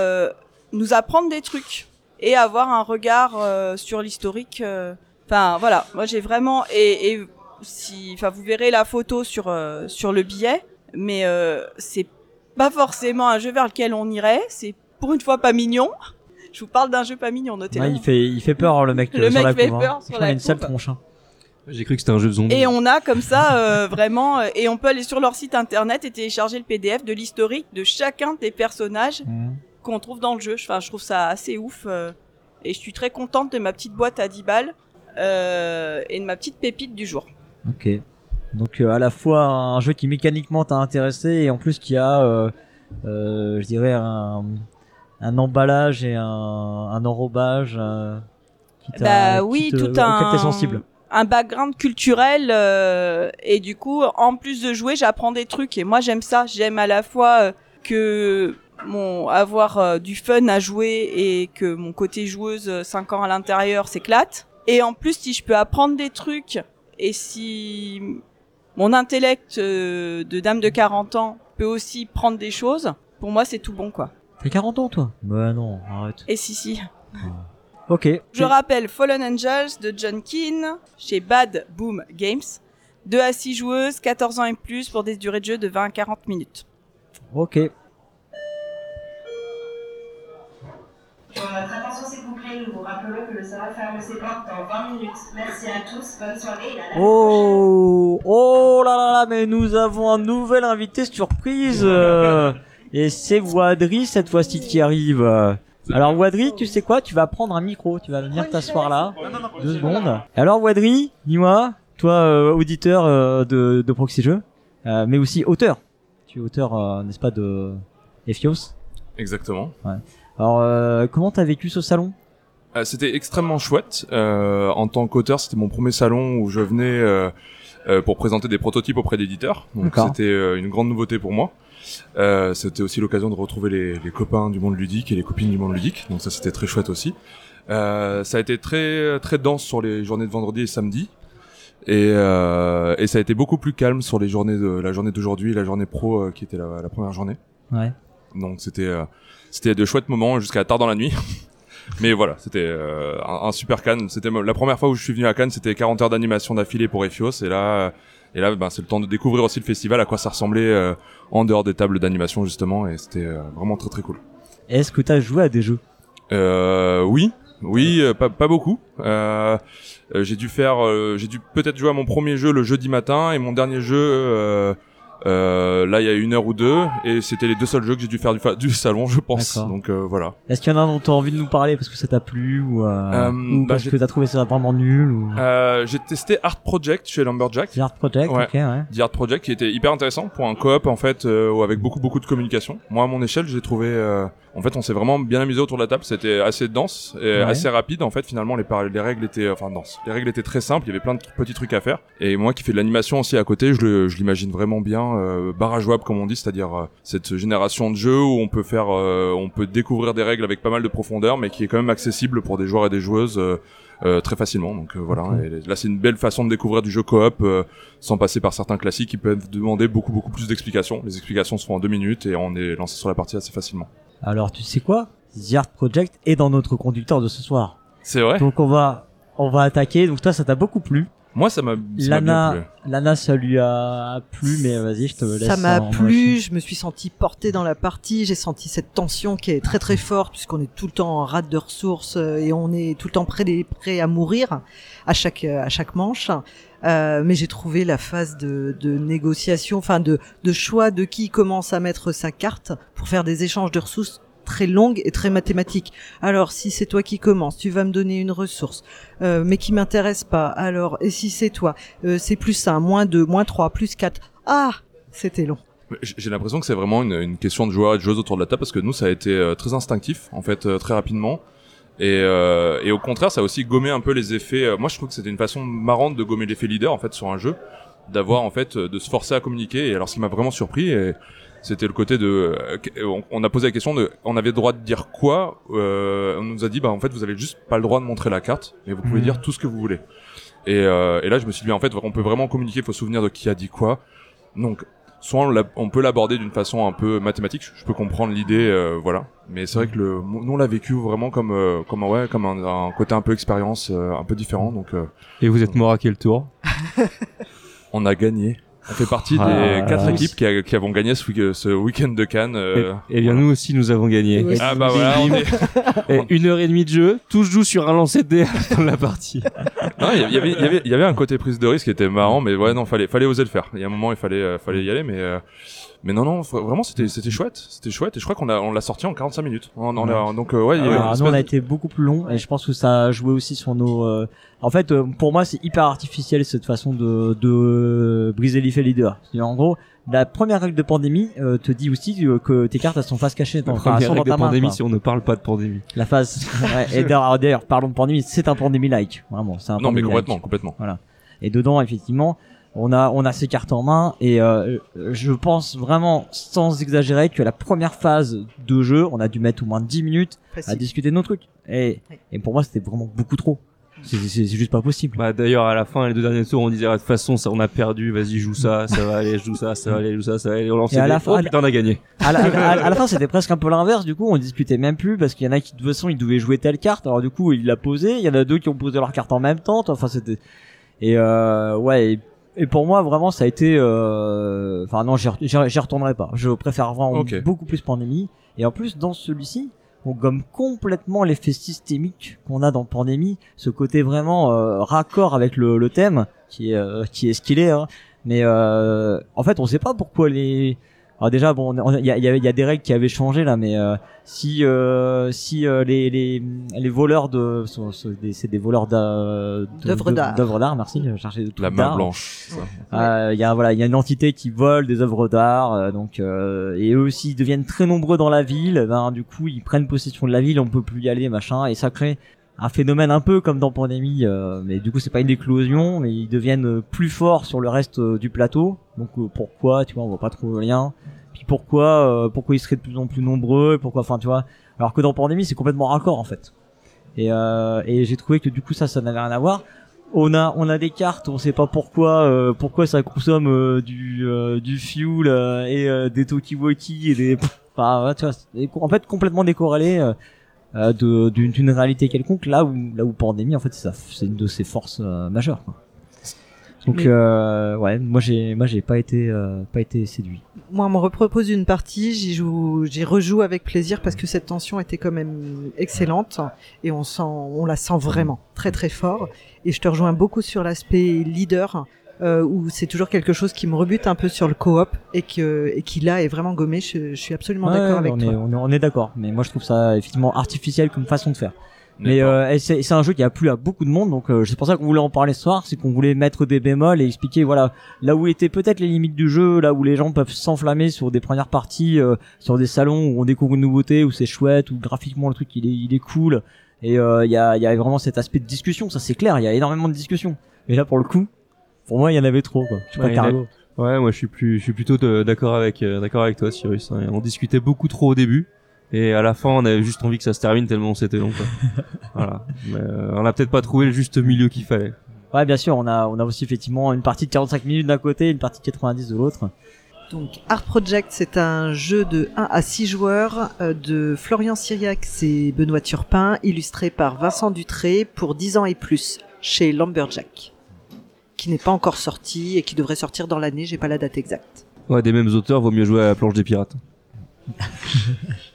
nous apprendre des trucs et avoir un regard sur l'historique. Enfin voilà, moi j'ai vraiment et, si, enfin vous verrez la photo sur sur le billet, mais euh, c'est pas forcément un jeu vers lequel on irait. C'est pour une fois pas mignon. Je vous parle d'un jeu pas mignon, notez. Ouais, il fait, il fait peur le mec Le sur mec la fait couve. peur hein. sur la il a une sale tronche. hein. J'ai cru que c'était un jeu de zombies. Et on a comme ça euh, vraiment, euh, et on peut aller sur leur site internet et télécharger le PDF de l'historique de chacun des personnages Mhm. qu'on trouve dans le jeu. Enfin, je trouve ça assez ouf. euh, et je suis très contente de ma petite boîte à 10 balles euh, et de ma petite pépite du jour. Ok. Donc euh, à la fois un jeu qui mécaniquement t'a intéressé et en plus qui a, euh, euh, je dirais un, un emballage et un, un enrobage euh, qui Bah qui oui, te- tout un sensible. un background culturel euh, et du coup, en plus de jouer, j'apprends des trucs et moi j'aime ça. J'aime à la fois euh, que mon avoir euh, du fun à jouer et que mon côté joueuse 5 ans à l'intérieur s'éclate. Et en plus, si je peux apprendre des trucs et si mon intellect euh, de dame de 40 ans peut aussi prendre des choses, pour moi c'est tout bon quoi. T'as 40 ans toi? Bah non, arrête. Et si si. Ok. Je rappelle Fallen Angels de John Keane chez Bad Boom Games. 2 à 6 joueuses, 14 ans et plus pour des durées de jeu de 20 à 40 minutes. Ok. Pour votre attention s'il vous plaît, nous vous rappelons que le salon ferme ses portes dans 20 minutes. Merci à tous, bonne soirée et à la prochaine. Oh, oh là là là, mais nous avons un nouvel invité surprise. euh, et c'est Wadri cette fois-ci qui arrive. Alors Wadri, tu sais quoi? Tu vas prendre un micro, tu vas venir t'asseoir là. Deux secondes. Alors Wadri, dis-moi, toi euh, auditeur euh, de, de Proxy Jeux, euh, mais aussi auteur. Tu es auteur, euh, n'est-ce pas, de Ephios? Exactement. Alors euh, comment t'as vécu ce salon? Euh, c'était extrêmement chouette. Euh, en tant qu'auteur, c'était mon premier salon où je venais euh, euh, pour présenter des prototypes auprès d'éditeurs. Donc c'était euh, une grande nouveauté pour moi. Euh, c'était aussi l'occasion de retrouver les, les copains du monde ludique et les copines du monde ludique. Donc ça c'était très chouette aussi. Euh, ça a été très très dense sur les journées de vendredi et samedi. Et, euh, et ça a été beaucoup plus calme sur les journées de la journée d'aujourd'hui, et la journée pro qui était la, la première journée. Ouais. Donc c'était euh, c'était de chouettes moments jusqu'à tard dans la nuit. Mais voilà, c'était euh, un, un super Cannes. C'était la première fois où je suis venu à Cannes, c'était 40 heures d'animation d'affilée pour Ephios. Et là, et là, ben, c'est le temps de découvrir aussi le festival, à quoi ça ressemblait euh, en dehors des tables d'animation justement. Et c'était euh, vraiment très très cool. Est-ce que t'as joué à des jeux? Euh, oui, oui, euh, pas, pas beaucoup. Euh, euh, j'ai dû faire, euh, j'ai dû peut-être jouer à mon premier jeu le jeudi matin et mon dernier jeu euh, là, il y a une heure ou deux, et c'était les deux seuls jeux que j'ai dû faire du, salon, je pense. Donc euh, voilà. Est-ce qu'il y en a un dont tu as envie de nous parler parce que ça t'a plu ou, euh, Euh, ou bah, parce que t'as trouvé ça vraiment nul ou... Euh, j'ai testé Art Project chez Lumberjack. The Art Project, Ouais. ok, ouais. The Art Project qui était hyper intéressant pour un coop en fait euh, avec beaucoup beaucoup de communication. Moi à mon échelle j'ai trouvé euh, en fait on s'est vraiment bien amusé autour de la table. C'était assez dense et Ouais. assez rapide en fait finalement les, règles étaient enfin denses. Les règles étaient très simples. Il y avait plein de petits trucs à faire. Et moi qui fais de l'animation aussi à côté, je l'imagine vraiment bien euh, barre à jouable comme on dit, c'est-à-dire euh, cette génération de jeux où on peut faire euh, on peut découvrir des règles avec pas mal de profondeur mais qui est quand même accessible pour des joueurs et des joueuses. euh, euh, très facilement donc euh, voilà et là c'est une belle façon de découvrir du jeu coop euh, sans passer par certains classiques qui peuvent demander beaucoup beaucoup plus d'explications les explications se font en deux minutes et on est lancé sur la partie assez facilement Alors tu sais quoi? The Art Project est dans notre conducteur de ce soir. c'est vrai? Donc on va on va attaquer. Donc toi ça t'a beaucoup plu. Moi ça m'a ça m'a bien Lana plu Lana ça lui a plu mais vas-y je te laisse. Ça m'a plu, je me suis senti porté dans la partie, j'ai senti cette tension qui est très très forte puisqu'on est tout le temps en rate de ressources euh, et on est tout le temps prêt, des- prêt à mourir à chaque euh, à chaque manche. Euh, mais j'ai trouvé la phase de, de négociation, enfin de, de choix de qui commence à mettre sa carte pour faire des échanges de ressources très longues et très mathématiques. Alors si c'est toi qui commence, tu vas me donner une ressource, euh, mais qui m'intéresse pas. Alors et si c'est toi, euh, c'est plus 1, moins 2, moins 3, plus 4. Ah, c'était long. J'ai l'impression que c'est vraiment une, question de joueurs et de joueuses autour de la table parce que nous ça a été euh, très instinctif en fait très rapidement et, et au contraire ça a aussi gommé un peu les effets moi je trouve que c'était une façon marrante de gommer l'effet leader en fait sur un jeu d'avoir en fait de se forcer à communiquer et alors ce qui m'a vraiment surpris c'était le côté de euh, on, a posé la question de on avait le droit de dire quoi euh, on nous a dit bah en fait vous avez juste pas le droit de montrer la carte mais vous pouvez Mhm. dire tout ce que vous voulez et, euh, et là je me suis dit en fait on peut vraiment communiquer il faut se souvenir de qui a dit quoi donc soit on, peut l'aborder d'une façon un peu mathématique, je peux comprendre l'idée, euh, voilà. Mais c'est vrai que le, nous on l'a vécu vraiment comme, euh, comme ouais, comme un, un côté un peu expérience, euh, un peu différent. Donc euh, Et vous êtes mort à quel tour? On a gagné. On fait partie Ah, des quatre équipes qui, a- qui avons gagné ce, week- ce week-end de Cannes. euh, Eh eh bien, nous aussi, nous avons gagné. Oui. Ah bah voilà, on est... Et une heure et demie de jeu, tous jouent sur un lancer de dés dans la partie. Non, il y avait, il y avait, il y avait un côté prise de risque qui était marrant, mais ouais, non, fallait, fallait oser le faire. Il y a un moment, il fallait, euh, fallait y aller, mais, euh, mais non, non, vra- vraiment, c'était, c'était chouette, c'était chouette, et je crois qu'on a, on l'a sorti en 45 minutes. On, on a- donc, euh, ouais, il y avait Alors, une nous, on a été beaucoup plus long et je pense que ça a joué aussi sur nos. euh, En fait, euh, pour moi, c'est hyper artificiel cette façon de, de briser l'effet leader. En gros, la première règle de pandémie euh, te dit aussi euh, que tes cartes elles sont face cachée, dans, elles Première sont dans règle de ta main. pandémie quoi. si on ne parle pas de pandémie. La phase. ouais, et d'ailleurs, parlons de pandémie, c'est un pandémie-like, vraiment. C'est un Non, mais complètement, complètement. Et dedans, effectivement, on a on a ces cartes en main et euh, je pense vraiment, sans exagérer, que la première phase de jeu, on a dû mettre au moins 10 minutes à discuter de nos trucs. Et, et pour moi, c'était vraiment beaucoup trop. C'est juste pas possible. Bah d'ailleurs à la fin les deux derniers tours on disait ah, de toute façon ça on a perdu vas-y joue ça ça va aller joue ça ça va aller joue ça ça va aller on lance Et à la fin- oh putain on a gagné À la, à la- à la fin, c'était presque un peu l'inverse. Du coup, on discutait même plus parce qu'il y en a qui de toute façon ils devaient jouer telle carte. Alors du coup, il l'a posé. Il y en a deux qui ont posé leur carte en même temps. Enfin, c'était et euh, ouais. Et, et pour moi, vraiment, ça a été. euh, Enfin non, j'y re- j'y j'y retournerai pas. Je préfère vraiment beaucoup plus Pandémie. Et en plus, dans celui-ci, on gomme complètement l'effet systémique qu'on a dans Pandémie. Ce côté vraiment euh, raccord avec le, le thème qui est euh, qui est ce qu'il est. Hein. Mais euh, en fait, on sait pas pourquoi les alors déjà bon, on- il y a, il y, a, il y a des règles qui avaient changé là, mais euh, si euh, si euh, les, les les voleurs de c'est des voleurs D'œuvres d'art. d'œuvres d'art, merci, je cherchais de La main blanche. Euh, Il y a voilà, il y a une entité qui vole des œuvres d'art, euh, donc euh, et eux aussi ils deviennent très nombreux dans la ville. Ben du coup ils prennent possession de la ville, on peut plus y aller machin, et ça crée un phénomène un peu comme dans Pandémie, euh, mais du coup c'est pas une éclosion, mais ils deviennent plus forts sur le reste euh, du plateau. Donc euh, pourquoi, tu vois, on voit pas trop le lien. Puis pourquoi, euh, pourquoi ils seraient de plus en plus nombreux, pourquoi, enfin tu vois, alors que dans Pandémie c'est complètement raccord en fait. Et, euh, et j'ai trouvé que du coup ça, ça n'avait rien à voir. On a, on a des cartes, on sait pas pourquoi, euh, pourquoi ça consomme euh, du, euh, du fuel et des talkie-walkie et des, enfin, tu vois, en fait complètement décorrélé d'une réalité quelconque. Là où, là où pandémie, en fait, c'est une de ses forces majeures. Quoi. Donc, Mais- euh, ouais, moi j'ai, moi j'ai pas été, euh, pas été séduit. Moi, on me repropose une partie, j'y joue, j'y rejoue avec plaisir parce que cette tension était quand même excellente et on sent, on la sent vraiment très très fort. Et je te rejoins beaucoup sur l'aspect leader. euh, où c'est toujours quelque chose qui me rebute un peu sur le coop et que et qui là est vraiment gommé. Je, je suis absolument Ouais, d'accord avec on toi. Est, on est, on est d'accord. Mais moi, je trouve ça effectivement artificiel comme façon de faire. Mais euh, et c'est un jeu qui a plu à beaucoup de monde, donc euh, c'est pour ça qu'on voulait en parler ce soir, c'est qu'on voulait mettre des bémols et expliquer voilà là où étaient peut-être les limites du jeu, là où les gens peuvent s'enflammer sur des premières parties, euh, sur des salons où on découvre une nouveauté, où c'est chouette, où graphiquement le truc il est il est cool et euh, il y a y a vraiment cet aspect de discussion, ça c'est clair, il y a énormément de discussions. Mais là pour le coup, pour moi il y en avait trop quoi. Je pas Ouais, Cargo. Ouais, moi je suis plus, je suis plutôt d'accord avec, euh, d'accord avec toi, Cyrus. hein. On discutait beaucoup trop au début, et à la fin, on avait juste envie que ça se termine tellement c'était long. Quoi. voilà. Mais, euh, on a peut-être pas trouvé le juste milieu qu'il fallait. Ouais, bien sûr, on a on a aussi effectivement une partie de 45 minutes d'un côté, une partie de 90 de l'autre. Donc Art Project, c'est un jeu de 1 à 6 joueurs euh, de Florian Syriac et Benoît Turpin, illustré par Vincent Dutré pour 10 ans et plus chez Lumberjack, qui n'est pas encore sorti et qui devrait sortir dans l'année, j'ai pas la date exacte. Ouais, des mêmes auteurs, vaut mieux jouer à la planche des pirates.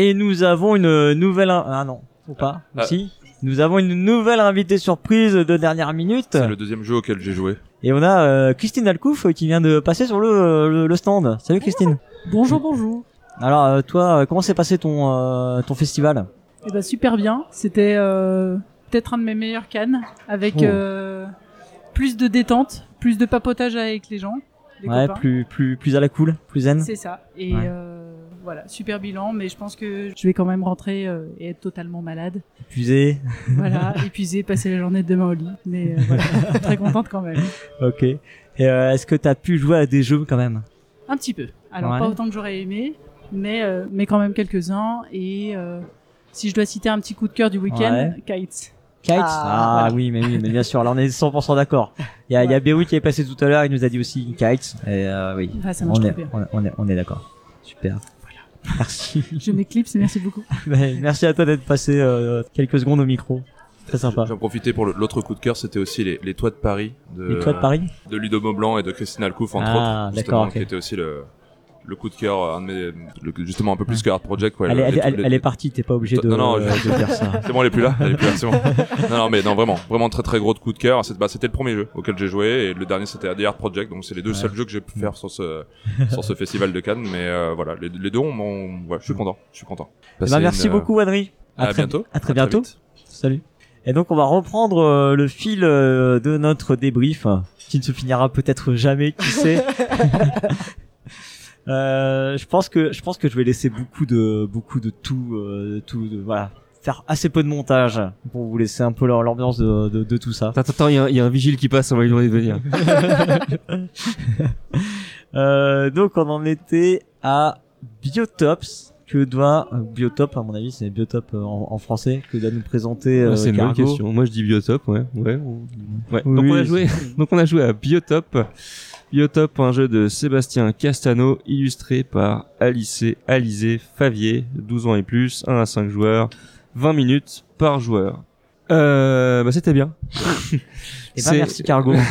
Et nous avons une nouvelle ah non, ou pas Ah. Si. Nous avons une nouvelle invitée surprise de dernière minute. C'est le deuxième jeu auquel j'ai joué. Et on a euh, Christine Alcouf euh, qui vient de passer sur le, le, le stand. Salut Christine. Bonjour, bonjour. Alors euh, toi, euh, comment s'est passé ton euh, ton festival? Eh ben super bien. C'était euh, peut-être un de mes meilleurs cannes, avec Oh. euh, plus de détente, plus de papotage avec les gens. Les Ouais, copains. plus plus plus à la cool, plus zen. C'est ça. Et Ouais. Voilà, super bilan. Mais je pense que je vais quand même rentrer euh, et être totalement malade. Épuisé. Voilà, épuisé, passer la journée de demain au lit. Mais euh, voilà, très contente quand même. Ok. Et euh, est-ce que t'as pu jouer à des jeux quand même? Un petit peu. Alors Ouais. pas autant que j'aurais aimé, mais euh, mais quand même quelques uns. Et euh, si je dois citer un petit coup de cœur du week-end, Ouais. Kites. Kites? Ah, Ah, oui, mais oui, mais bien sûr. Là, on est 100% d'accord. Il y a, il y a Béoui qui est passé tout à l'heure. Il nous a dit aussi Kites. Et euh, oui, Ah, ça marche on très est, bien. on, est- on est, on est d'accord. Super. Merci. Je m'éclipse, merci beaucoup. Ouais, Merci à toi d'être passé euh, quelques secondes au micro. Très sympa. J'en profitais pour l'autre coup de cœur, c'était aussi les, les toits de Paris de, Les toits de Paris de Ludo Maublanc et de Christine Alcouf entre Ah, autres, d'accord, qui était aussi le, le coup de cœur, un de mes, le- justement un peu plus que Art Project. Ouais, elle, le- est- elle, les- elle- les- elle est partie, t'es pas obligé de, Non, non, euh, je- de dire ça. C'est bon, elle est plus là, elle est plus là, c'est bon. non, non, mais non, vraiment, vraiment très très gros de coup de cœur. C'est- Bah, c'était le premier jeu auquel j'ai joué et le dernier c'était The Art Project, donc c'est les deux Ouais. seuls jeux que j'ai pu faire sur ce sur ce festival de Cannes. Mais euh, voilà, les, les deux, on ouais, je suis content, je suis content. Ben, merci une, euh, beaucoup, Adri. À, très, bientôt. À très bientôt. Salut. Et donc, on va reprendre euh, le fil euh, de notre débrief, euh, qui ne se finira peut-être jamais, qui sait? Euh, je pense que je pense que je vais laisser beaucoup de beaucoup de tout euh, de tout de, voilà faire assez peu de montage pour vous laisser un peu l'am- l'ambiance de, de, de tout ça. Attends, attends, il y, a un- il y a un vigile qui passe, on va lui demander de venir. Euh, donc on en était à Biotops que doit euh, Biotop à mon avis c'est Biotop euh, en, en français que doit nous présenter euh, Ouais, c'est une bonne question. Moi, je dis Biotop, ouais. ouais, on- ouais. Oui, donc, on a joué, donc, on a joué à Biotop. Biotop, un jeu de Sébastien Castano, illustré par Alice, Alizé Favier, 12 ans et plus, 1 à 5 joueurs, 20 minutes par joueur. Euh, bah, c'était bien. Ben, C'est- merci Cargo.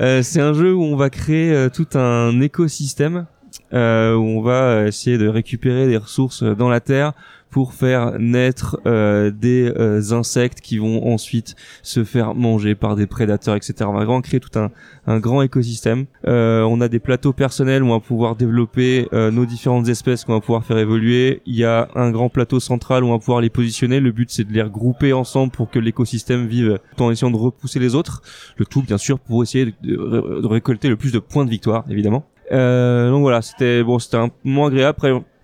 Euh, c'est un jeu où on va créer euh, tout un écosystème euh, où on va essayer de récupérer des ressources dans la terre pour faire naître euh, des euh, insectes qui vont ensuite se faire manger par des prédateurs, etc. On va vraiment créer tout un, un grand écosystème. Euh, on a des plateaux personnels où on va pouvoir développer euh, nos différentes espèces qu'on va pouvoir faire évoluer. Il y a un grand plateau central où on va pouvoir les positionner. Le but c'est de les regrouper ensemble pour que l'écosystème vive tout en essayant de repousser les autres. Le tout bien sûr pour essayer de, de- de récolter le plus de points de victoire évidemment. Euh, donc voilà, c'était bon, c'était un moment agréable.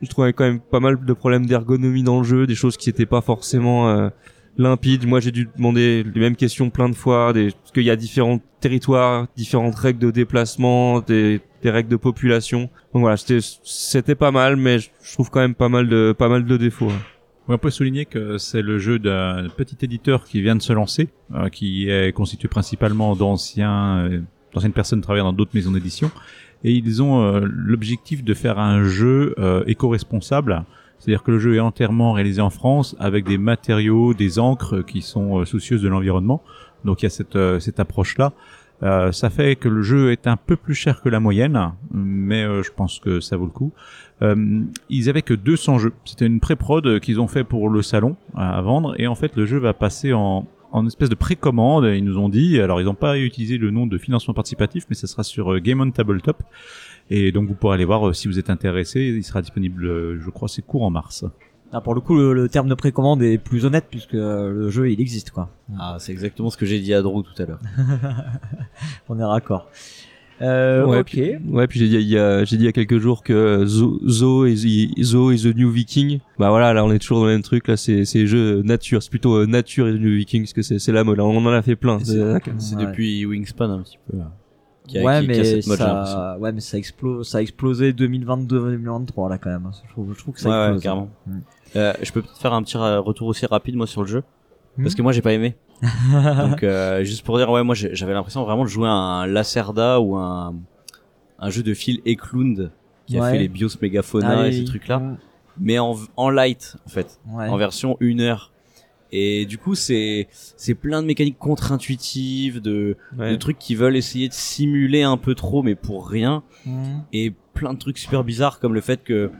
Je trouvais quand même pas mal de problèmes d'ergonomie dans le jeu, des choses qui n'étaient pas forcément euh, limpides. Moi, j'ai dû demander les mêmes questions plein de fois, des, parce qu'il y a différents territoires, différentes règles de déplacement, des, des règles de population. Donc voilà, c'était c'était pas mal, mais je trouve quand même pas mal de pas mal de défauts. hein. On peut souligner que c'est le jeu d'un petit éditeur qui vient de se lancer, euh, qui est constitué principalement d'anciens, euh, d'anciennes personnes travaillant dans d'autres maisons d'édition, et ils ont euh, l'objectif de faire un jeu euh, éco-responsable. C'est-à-dire que le jeu est entièrement réalisé en France avec des matériaux, des encres qui sont euh, soucieuses de l'environnement. Donc il y a cette, cette approche-là. Euh, ça fait que le jeu est un peu plus cher que la moyenne, mais euh, je pense que ça vaut le coup. Euh, ils avaient que 200 jeux. C'était une pré-prod qu'ils ont fait pour le salon à vendre, et en fait le jeu va passer en, en espèce de précommande. Ils nous ont dit, alors ils n'ont pas utilisé le nom de financement participatif, mais ça sera sur euh, Game on Tabletop. Et donc vous pourrez aller voir euh, si vous êtes intéressé. Il sera disponible, euh, je crois, c'est court en mars. Ah, pour le coup, le, le terme de précommande est plus honnête puisque le jeu il existe quoi. Ah, c'est exactement ce que j'ai dit à Drew tout à l'heure. On est raccord. Euh, ouais, ok. puis, ouais, puis j'ai dit il y a j'ai dit il y a quelques jours que Zo, Zo is the, Zo is the new Viking. Bah voilà, là on est toujours dans le même truc. Là c'est c'est jeu nature, c'est plutôt euh, nature et the new Viking parce que c'est c'est la mode. Là, on en a fait plein. C'est c'est Ouais. depuis Wingspan un petit peu. là, qui a- ouais, qui- qui a mais mode, ça, ouais, mais ça explose, ça a explosé 2022-2023 là quand même. Je trouve, je trouve que ça Ouais, ouais, explose. carrément. Mm. Euh, je peux peut-être faire un petit retour aussi rapide moi sur le jeu. Parce que moi j'ai pas aimé. Donc euh, juste pour dire ouais moi j'avais l'impression vraiment de jouer à un Lacerda ou un un jeu de Phil Eklund qui a fait les BIOS Megafauna Ah et oui, ces trucs là Mm. mais en en light en fait Ouais. en version 1 heure et du coup c'est c'est plein de mécaniques contre-intuitives de, Ouais. de trucs qui veulent essayer de simuler un peu trop mais pour rien Mm. et plein de trucs super bizarres comme le fait que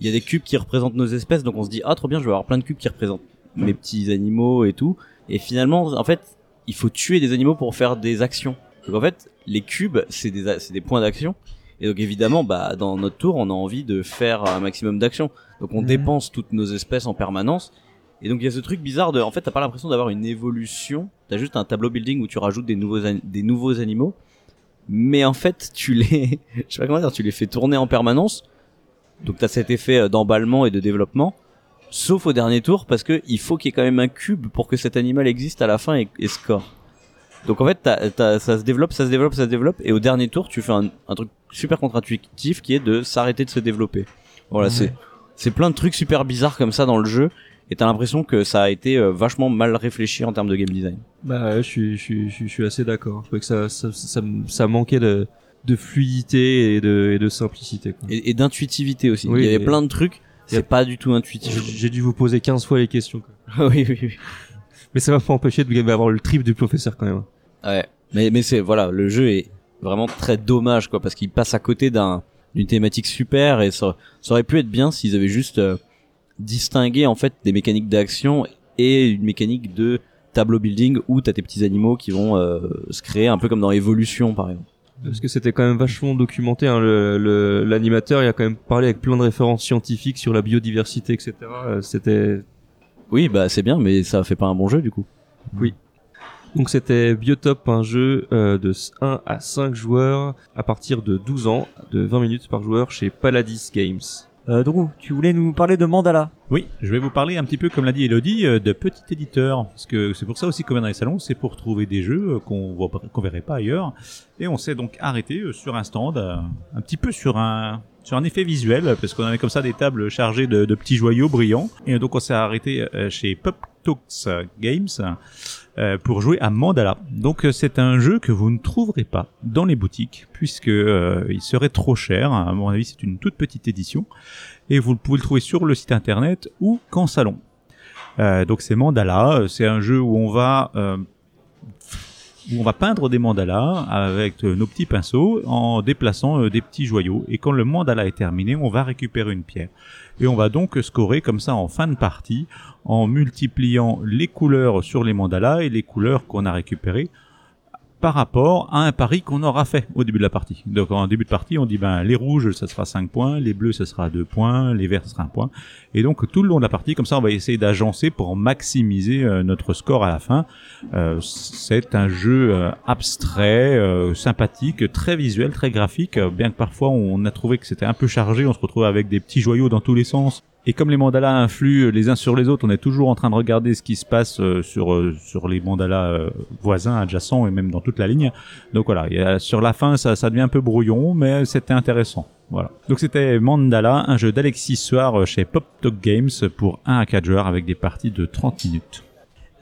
il y a des cubes qui représentent nos espèces donc on se dit ah trop bien je vais avoir plein de cubes qui représentent mes petits animaux et tout. Et finalement en fait il faut tuer des animaux pour faire des actions. Donc en fait les cubes c'est des c'est des points d'action. Et donc évidemment bah dans notre tour on a envie de faire un maximum d'actions. Donc on dépense toutes nos espèces en permanence. Et donc il y a ce truc bizarre de en fait t'as pas l'impression d'avoir une évolution. T'as juste un tableau building où tu rajoutes des nouveaux des nouveaux animaux. Mais en fait tu les je sais pas comment dire tu les fais tourner en permanence. Donc t'as cet effet euh, d'emballement et de développement sauf au dernier tour parce que il faut qu'il y ait quand même un cube pour que cet animal existe à la fin et, et score donc en fait ça se développe ça se développe ça se développe et au dernier tour tu fais un, un truc super contre-intuitif qui est de s'arrêter de se développer voilà c'est c'est plein de trucs super bizarres comme ça dans le jeu et t'as l'impression que ça a été euh, vachement mal réfléchi en termes de game design Bah ouais, je suis je suis je assez d'accord. Je trouvais que ça ça ça, ça manquait de de fluidité et de et de simplicité. Quoi. et, et d'intuitivité aussi Oui, il y avait et- plein de trucs c'est pas du tout intuitif j'ai dû vous poser 15 fois les questions. Quoi. oui oui oui Mais ça m'a pas empêché de avoir le trip du professeur quand même. Ouais, mais mais c'est voilà, le jeu est vraiment très dommage quoi parce qu'il passe à côté d'un d'une thématique super et ça, ça aurait pu être bien s'ils avaient juste euh, distingué en fait des mécaniques d'action et une mécanique de tableau building où t'as tes petits animaux qui vont euh, se créer un peu comme dans Evolution par exemple. Parce que c'était quand même vachement documenté. Hein, le le- l'animateur, il a quand même parlé avec plein de références scientifiques sur la biodiversité, etc. Euh, C'était Oui, bah c'est bien, mais ça fait pas un bon jeu du coup. donc c'était Biotop, un jeu euh, de 1 à 5 joueurs à partir de 12 ans, de 20 minutes par joueur chez Paladis Games. Euh, Drew, tu voulais nous parler de Mandala Oui, je vais vous parler un petit peu, comme l'a dit Elodie, euh, de petit éditeur. Parce que c'est pour ça aussi qu'on vient dans les salons, c'est pour trouver des jeux euh, qu'on qu'on verrait pas ailleurs. Et on s'est donc arrêté euh, sur un stand, un petit peu sur un, sur un effet visuel, parce qu'on avait comme ça des tables chargées de, de petits joyaux brillants. Et donc on s'est arrêté chez Pop Talks Games euh, pour jouer à Mandala. Donc euh, c'est un jeu que vous ne trouverez pas dans les boutiques, puisque euh, il serait trop cher. À mon avis, c'est une toute petite édition et vous pouvez le trouver sur le site internet ou qu'en salon. Donc c'est Mandala, c'est un jeu où on va où on va peindre des mandalas avec euh, nos petits pinceaux en déplaçant euh, des petits joyaux. Et quand le mandala est terminé, on va récupérer une pierre. Et on va donc scorer comme ça en fin de partie en multipliant les couleurs sur les mandalas et les couleurs qu'on a récupérées par rapport à un pari qu'on aura fait au début de la partie. Donc en début de partie, on dit ben les rouges ça sera 5 points, les bleus ça sera 2 points, les verts ça sera 1 point. Et donc tout le long de la partie, comme ça on va essayer d'agencer pour maximiser euh, notre score à la fin. Euh, c'est un jeu euh, abstrait, euh, sympathique, très visuel, très graphique, bien que parfois on a trouvé que c'était un peu chargé, on se retrouve avec des petits joyaux dans tous les sens. Et comme les mandalas influent les uns sur les autres, on est toujours en train de regarder ce qui se passe euh, sur euh, sur les mandalas euh, voisins, adjacents et même dans toute la ligne. Donc voilà, a- sur la fin ça, ça devient un peu brouillon, mais c'était intéressant. Voilà. Donc c'était Mandala, un jeu d'Alexis Soir chez Pop Talk Games pour 1 à 4 joueurs avec des parties de 30 minutes.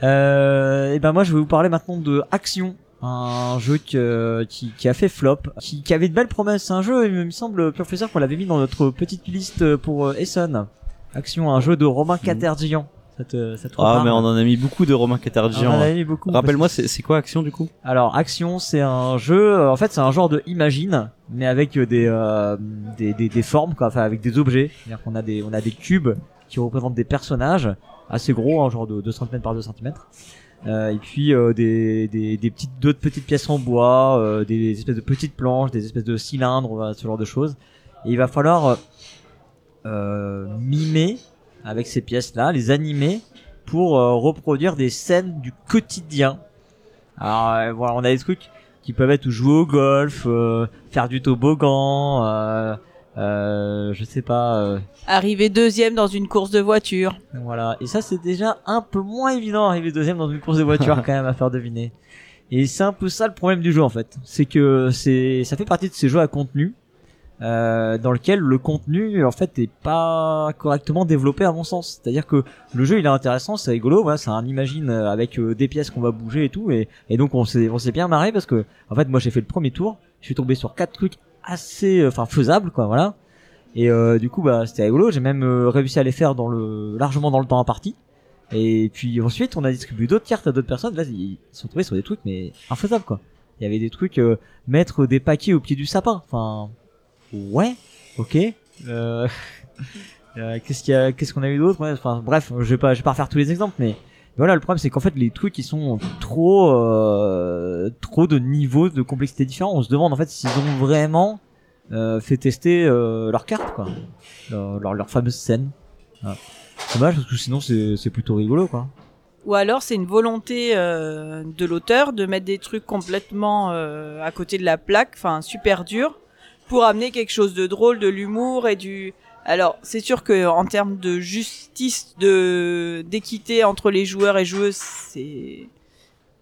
Euh, et ben moi je vais vous parler maintenant de Action, un jeu que- qui, qui a fait flop, qui, qui avait de belles promesses. Un jeu, il me semble, professeur, qu'on l'avait mis dans notre petite liste pour Essen. Action, un jeu de Romain Catergian. Ça te, ça te Ah mais on en a mis beaucoup de Romain On Catergian. en a hein. mis beaucoup. Rappelle-moi c'est c'est quoi Action du coup? Alors Action, c'est un jeu. euh, En fait, c'est un genre de Imagine, mais avec euh, des euh, des, des, des formes, quoi. Enfin, avec des objets. C'est-à-dire qu'on a des on a des cubes qui représentent des personnages assez gros, hein, genre de 2 cm par 2 cm. Euh, et puis euh, des, des, des petites d'autres petites pièces en bois, euh, des espèces de petites planches, des espèces de cylindres, voilà, ce genre de choses. Et il va falloir euh, mimer avec ces pièces-là, les animer pour euh, reproduire des scènes du quotidien. Alors euh, voilà, on a des trucs qui peuvent être jouer au golf, euh, faire du toboggan, euh, euh, je sais pas. euh, Arriver deuxième dans une course de voiture. voilà. Et ça, c'est déjà un peu moins évident d'arriver deuxième dans une course de voiture quand même à faire deviner. Et c'est un peu ça le problème du jeu en fait. C'est que c'est, ça fait partie de ces jeux à contenu, euh, dans lequel le contenu en fait est pas correctement développé à mon sens. C'est-à-dire que le jeu il est intéressant, c'est rigolo, voilà, c'est un imagine euh, avec euh, des pièces qu'on va bouger et tout, et, et donc on s'est, on s'est bien marré parce que en fait moi j'ai fait le premier tour, je suis tombé sur quatre trucs assez, enfin faisables quoi, voilà. Et euh, du coup, bah, c'était rigolo. J'ai même réussi à les faire dans le largement dans le temps imparti. Et puis ensuite, on a distribué d'autres cartes à d'autres personnes. Là, ils sont trouvés sur des trucs mais infaisables quoi. Il y avait des trucs euh, mettre des paquets au pied du sapin. Enfin, ouais, ok. Euh, euh, qu'est-ce qu'il y a, qu'est-ce qu'on a eu d'autre? Bref, je vais pas, je vais pas refaire tous les exemples, mais voilà, le problème c'est qu'en fait les trucs ils sont trop, euh, trop de niveaux de complexité différents. On se demande en fait s'ils ont vraiment fait tester leurs cartes quoi, leur, leur, leur fameuse scène. Voilà. Dommage parce que sinon c'est c'est plutôt rigolo quoi. Ou alors c'est une volonté de l'auteur de mettre des trucs complètement à côté de la plaque, enfin super dur, pour amener quelque chose de drôle, de l'humour et du. Alors c'est sûr que en termes de justice, de d'équité entre les joueurs et joueuses, c'est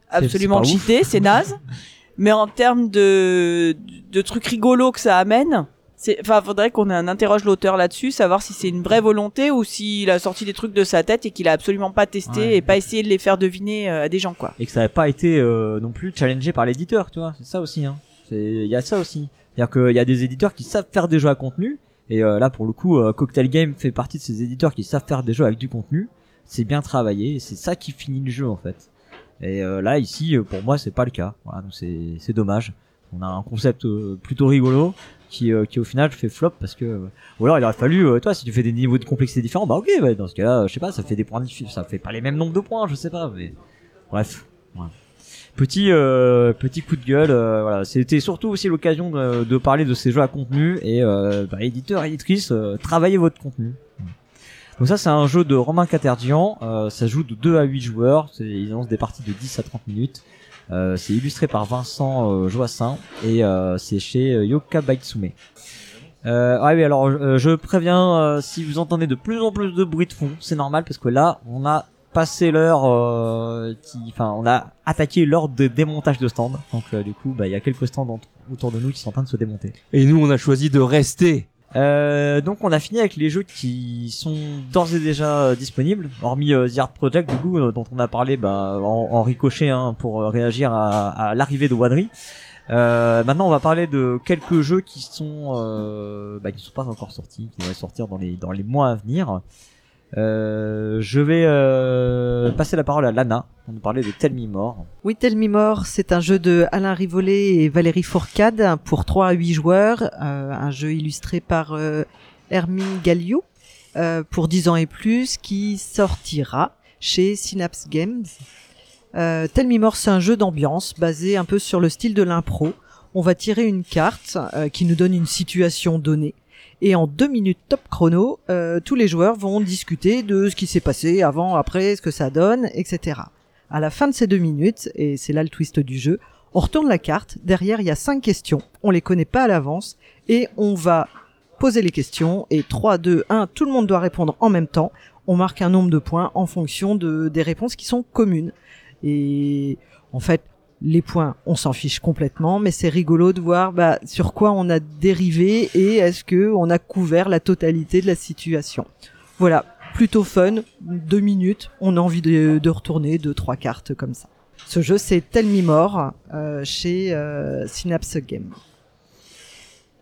absolument cheaté, c'est naze. Mais en termes de de trucs rigolos que ça amène, c'est enfin faudrait qu'on interroge l'auteur là-dessus, savoir si c'est une vraie volonté ou s'il a sorti des trucs de sa tête et qu'il a absolument pas testé Ouais. et pas essayé de les faire deviner euh, à des gens quoi. et que ça n'avait pas été euh, non plus challengé par l'éditeur, tu vois. C'est ça aussi, hein. Il y a ça aussi. C'est-à-dire qu'il y a des éditeurs qui savent faire des jeux à contenu, et euh, là pour le coup, euh, Cocktail Game fait partie de ces éditeurs qui savent faire des jeux avec du contenu. C'est bien travaillé, c'est ça qui finit le jeu en fait. Et euh, là ici, pour moi, c'est pas le cas. Voilà, donc c'est, dommage. On a un concept plutôt rigolo qui, qui au final fait flop parce que ou alors il aurait fallu toi si tu fais des niveaux de complexité différents bah ok ouais, dans ce cas-là je sais pas ça fait des points ça fait pas les mêmes nombres de points je sais pas mais bref voilà. Petit euh, petit coup de gueule euh, voilà. C'était surtout aussi l'occasion de, de parler de ces jeux à contenu et euh, bah, éditeur éditrice euh, travaillez votre contenu. Donc ça c'est un jeu de Romain Caterdian euh, ça joue de 2 à 8 joueurs c'est ils lancent des parties de 10 à 30 minutes. Euh, c'est illustré par Vincent euh, Joassin et euh, c'est chez euh, Yoka Baitsume. Euh, ouais, oui, alors euh, je préviens euh, si vous entendez de plus en plus de bruit de fond, c'est normal parce que là, on a passé l'heure euh, qui enfin, on a attaqué l'heure de démontage de stands. Donc euh, du coup, bah il y a quelques stands autour de nous qui sont en train de se démonter. Et nous, on a choisi de rester. Euh, donc on a fini avec les jeux qui sont d'ores et déjà euh, disponibles, hormis euh, The Art Project du coup dont on a parlé bah, en, en ricochet hein, pour réagir à, à l'arrivée de Wadri. Euh, maintenant on va parler de quelques jeux qui sont euh, bah, qui sont pas encore sortis, qui devraient sortir dans les dans les mois à venir. Euh, je vais euh, passer la parole à Lana pour nous parler de Tell Me. Oui, Tell Me c'est un jeu de Alain Rivollet et Valérie Fourcade pour 3 à 8 joueurs, euh, un jeu illustré par euh, Hermine Galliou euh, pour 10 ans et plus qui sortira chez Synapse Games. Tell Me More, c'est un jeu d'ambiance basé un peu sur le style de l'impro. On va tirer une carte qui nous donne une situation donnée. Et en deux minutes top chrono, euh, tous les joueurs vont discuter de ce qui s'est passé avant, après, ce que ça donne, etc. À la fin de ces deux minutes, et c'est là le twist du jeu, on retourne la carte. Derrière, il y a cinq questions. On les connaît pas à l'avance et on va poser les questions. Et 3, 2, 1, tout le monde doit répondre en même temps. On marque un nombre de points en fonction de, des réponses qui sont communes. Et en fait, les points, on s'en fiche complètement, mais c'est rigolo de voir bah, sur quoi on a dérivé et est-ce que on a couvert la totalité de la situation. Voilà, plutôt fun, deux minutes, on a envie de, de retourner deux trois cartes comme ça. Ce jeu c'est Tell Me More euh, chez euh, Synapse Game.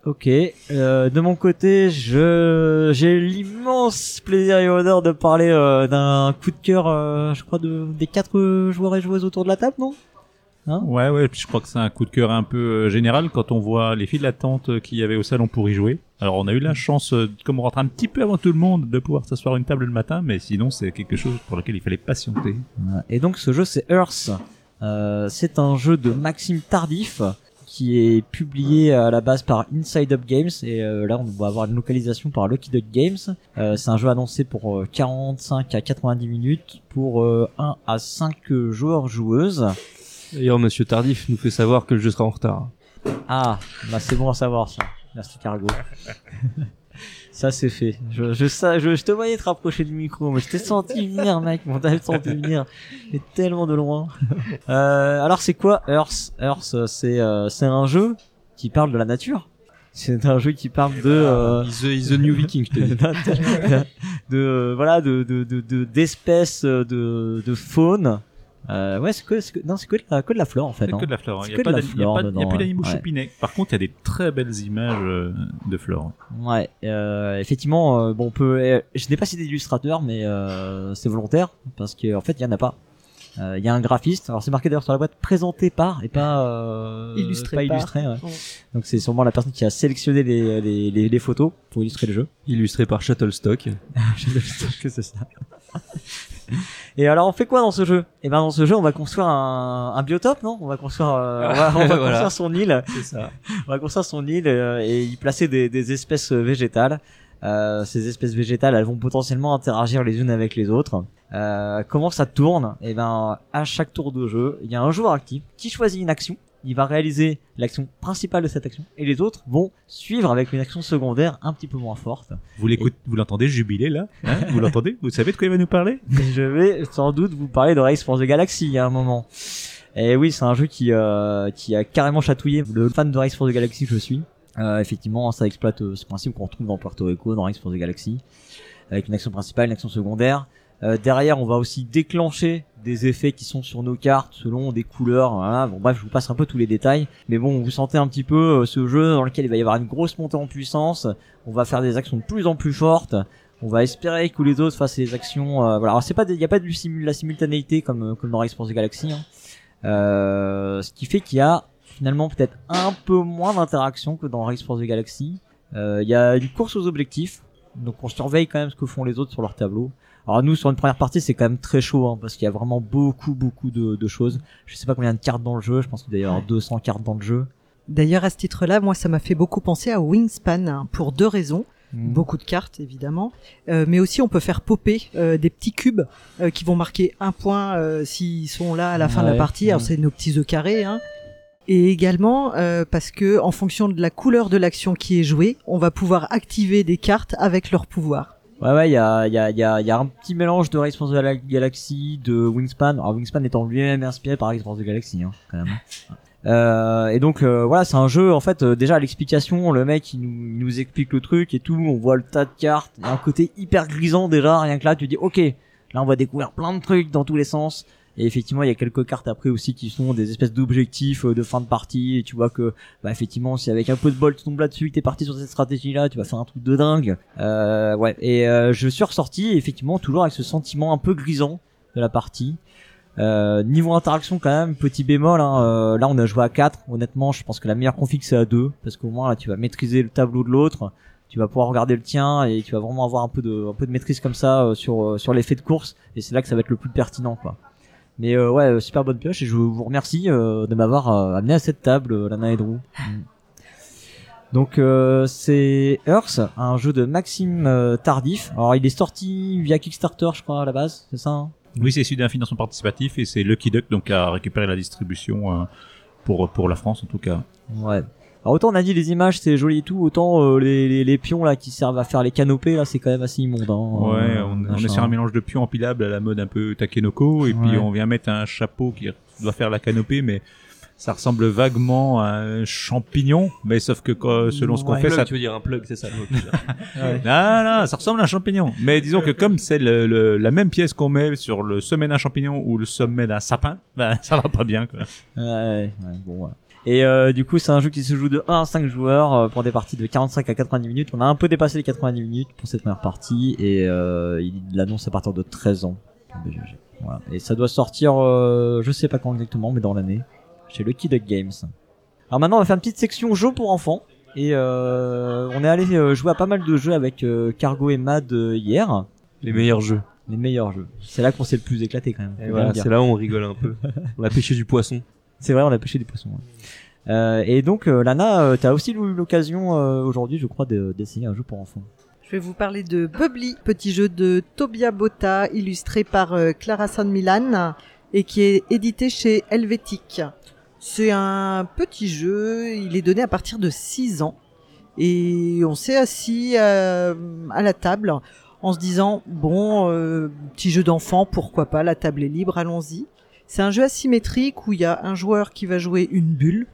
Ok, euh, de mon côté, je j'ai l'immense plaisir et honneur de parler euh, d'un coup de cœur, je crois, de, des quatre joueurs et joueuses autour de la table, non? Hein Ouais, ouais, puis je crois que c'est un coup de cœur un peu euh, général quand on voit les files d'attente euh, qu'il y avait au salon pour y jouer. Alors on a eu la chance, euh, comme on rentre un petit peu avant tout le monde, de pouvoir s'asseoir à une table le matin, mais sinon c'est quelque chose pour lequel il fallait patienter. Et donc ce jeu c'est Earth. Euh, c'est un jeu de Maxime Tardif qui est publié à la base par Inside Up Games et euh, là on va avoir une localisation par Lucky Duck Games. Euh, c'est un jeu annoncé pour euh, 45 à 90 minutes pour euh, 1 à 5 joueurs joueuses. D'ailleurs, Monsieur Tardif nous fait savoir que le jeu sera en retard. Ah, bah c'est bon à savoir ça. Merci Cargo. ça c'est fait. Je, je, sais- je, je te voyais te rapprocher du micro, mais je t'ai senti venir, mec. Mon t'avais senti venir. Mais tellement de loin. Euh, alors c'est quoi Earth? Earth, euh, c'est euh, c'est un jeu qui parle de la nature. C'est un jeu qui parle de euh, Is the, is the new Viking, je de, de, euh, voilà de de de de- d'espèces euh, de de faune. Euh, ouais, c'est que, c'est que non, c'est que de la que de la flore en fait. C'est hein. que de la flore. Il n'y a, plus d'animaux Ouais. chopinets. Par contre, il y a des très belles images euh, de flore. Ouais, euh, effectivement, euh, bon, on peut. euh, je n'ai pas cité d'illustrateur, mais euh, c'est volontaire parce que en fait, il y en a pas. Euh, Il y a un graphiste. Alors c'est marqué d'ailleurs sur la boîte présenté par et pas euh, Illustré pas par. illustré. ouais. Ouais. Donc c'est sûrement la personne qui a sélectionné les, les, les, les photos pour illustrer le jeu. Illustré par Shuttlestok. que c'est ça. Et alors on fait quoi dans ce jeu? Et ben dans ce jeu on va construire un, un biotope, non? On va construire, euh, on va, on va Voilà. construire son île. Ça. On va construire son île euh, et y placer des, des espèces végétales. Euh, ces espèces végétales, elles vont potentiellement interagir les unes avec les autres. Euh, comment ça tourne? Et ben, à chaque tour de jeu, il y a un joueur actif qui choisit une action. Il va réaliser l'action principale de cette action, et les autres vont suivre avec une action secondaire un petit peu moins forte. Vous l'écoutez, vous l'entendez jubiler là hein Vous l'entendez Vous savez de quoi il va nous parler? Je vais sans doute vous parler de Race for the Galaxy à un moment. Et oui, c'est un jeu qui euh, qui a carrément chatouillé le fan de Race for the Galaxy que je suis. Euh, effectivement, ça exploite euh, ce principe qu'on retrouve dans Puerto Rico, dans Race for the Galaxy, avec une action principale, une action secondaire. Euh, derrière, on va aussi déclencher des effets qui sont sur nos cartes selon des couleurs. Voilà. Bon, bref, je vous passe un peu tous les détails. Mais bon, vous sentez un petit peu euh, ce jeu dans lequel il va y avoir une grosse montée en puissance. On va faire des actions de plus en plus fortes. On va espérer que les autres fassent des actions. euh, voilà. Alors c'est pas, il y a pas de la simultanéité comme comme dans the Galaxy. Hein. Euh, ce qui fait qu'il y a finalement peut-être un peu moins d'interaction que dans the Galaxy. Il y a une course aux objectifs, donc on surveille quand même ce que font les autres sur leur tableau. Alors nous sur une première partie c'est quand même très chaud hein, parce qu'il y a vraiment beaucoup beaucoup de, de choses. Je sais pas combien de cartes dans le jeu, je pense qu'il doit y avoir 200 cartes dans le jeu. D'ailleurs, à ce titre-là, moi, ça m'a fait beaucoup penser à Wingspan hein, pour deux raisons. Mhm. Beaucoup de cartes, évidemment. Euh, mais aussi, on peut faire popper euh, des petits cubes euh, qui vont marquer un point euh, s'ils sont là à la fin de la partie. Alors, Mhm. c'est nos petits œufs carrés. Hein. Et également, euh, parce que en fonction de la couleur de l'action qui est jouée, on va pouvoir activer des cartes avec leur pouvoir. Ouais ouais, il y a y a y a y a un petit mélange de Race the Gal- Galaxy, de Wingspan. Alors Wingspan étant lui-même inspiré par Race the Galaxy hein, quand même. Euh, et donc euh, voilà, c'est un jeu en fait euh, déjà à l'explication, le mec il nous, il nous explique le truc et tout, on voit le tas de cartes, il y a un côté hyper grisant déjà, rien que là tu dis OK, là on va découvrir plein de trucs dans tous les sens. Et effectivement, il y a quelques cartes après aussi qui sont des espèces d'objectifs euh, de fin de partie. Et tu vois que, bah effectivement, si avec un peu de bol tu tombes là-dessus, que t'es parti sur cette stratégie-là, tu vas faire un truc de dingue. Euh, ouais. Et euh, je suis ressorti effectivement toujours avec ce sentiment un peu grisant de la partie. Niveau interaction quand même, petit bémol. Hein, là, on a joué à 4 Honnêtement, je pense que la meilleure config c'est à 2 parce qu'au moins là, tu vas maîtriser le tableau de l'autre. Tu vas pouvoir regarder le tien et tu vas vraiment avoir un peu de, un peu de maîtrise comme ça sur sur l'effet de course. Et c'est là que ça va être le plus pertinent, quoi. Mais euh, ouais, euh, super bonne pioche et je vous remercie euh, de m'avoir euh, amené à cette table, euh, Lana et Drew. Donc euh, c'est Earth, un jeu de Maxime euh, Tardif. Alors il est sorti via Kickstarter, je crois à la base, c'est ça hein? Oui, c'est issu d'un financement participatif et c'est Lucky Duck donc à récupérer la distribution euh, pour pour la France en tout cas. Ouais. Alors autant on a dit les images c'est joli et tout, autant euh, les, les, les pions là qui servent à faire les canopées là c'est quand même assez immonde. Hein, Ouais, Euh, on, on sur un mélange de pions empilables à la mode un peu takenoko et puis on vient mettre un chapeau qui doit faire la canopée mais ça ressemble vaguement à un champignon mais sauf que selon ce qu'on fait plug, ça tu veux dire un plug, c'est ça. Ouais. Non, non, ça ressemble à un champignon. Mais disons que comme c'est le, le- la même pièce qu'on met sur le sommet d'un champignon ou le sommet d'un sapin, ben ça va pas bien quoi. Ouais, ouais, bon, ouais. Et euh, du coup, c'est un jeu qui se joue de 1 à 5 joueurs euh, pour des parties de 45 à 90 minutes. On a un peu dépassé les 90 minutes pour cette première partie et euh, il l'annonce à partir de 13 ans. pour BGG. Voilà. Et ça doit sortir, euh, je sais pas quand exactement, mais dans l'année. chez Lucky Duck Games. Alors maintenant, on va faire une petite section jeux pour enfants. Et on est allé jouer à pas mal de jeux avec Cargo et Mad hier. Les meilleurs jeux. Les meilleurs jeux. C'est là qu'on s'est le plus éclaté quand même. Voilà, c'est là où on rigole un peu. on a pêché du poisson. C'est vrai, on a pêché des poissons. Euh, et donc, euh, Lana, euh, t'as aussi eu l'occasion aujourd'hui, je crois, de- d'essayer un jeu pour enfants. Je vais vous parler de Bubbly, petit jeu de Tobia Botta, illustré par Clara San Milan et qui est édité chez Helvetic. C'est un petit jeu, il est donné à partir de 6 ans et on s'est assis à la table en se disant bon, petit jeu d'enfant, pourquoi pas, la table est libre, allons-y. C'est un jeu asymétrique où il y a un joueur qui va jouer une bulle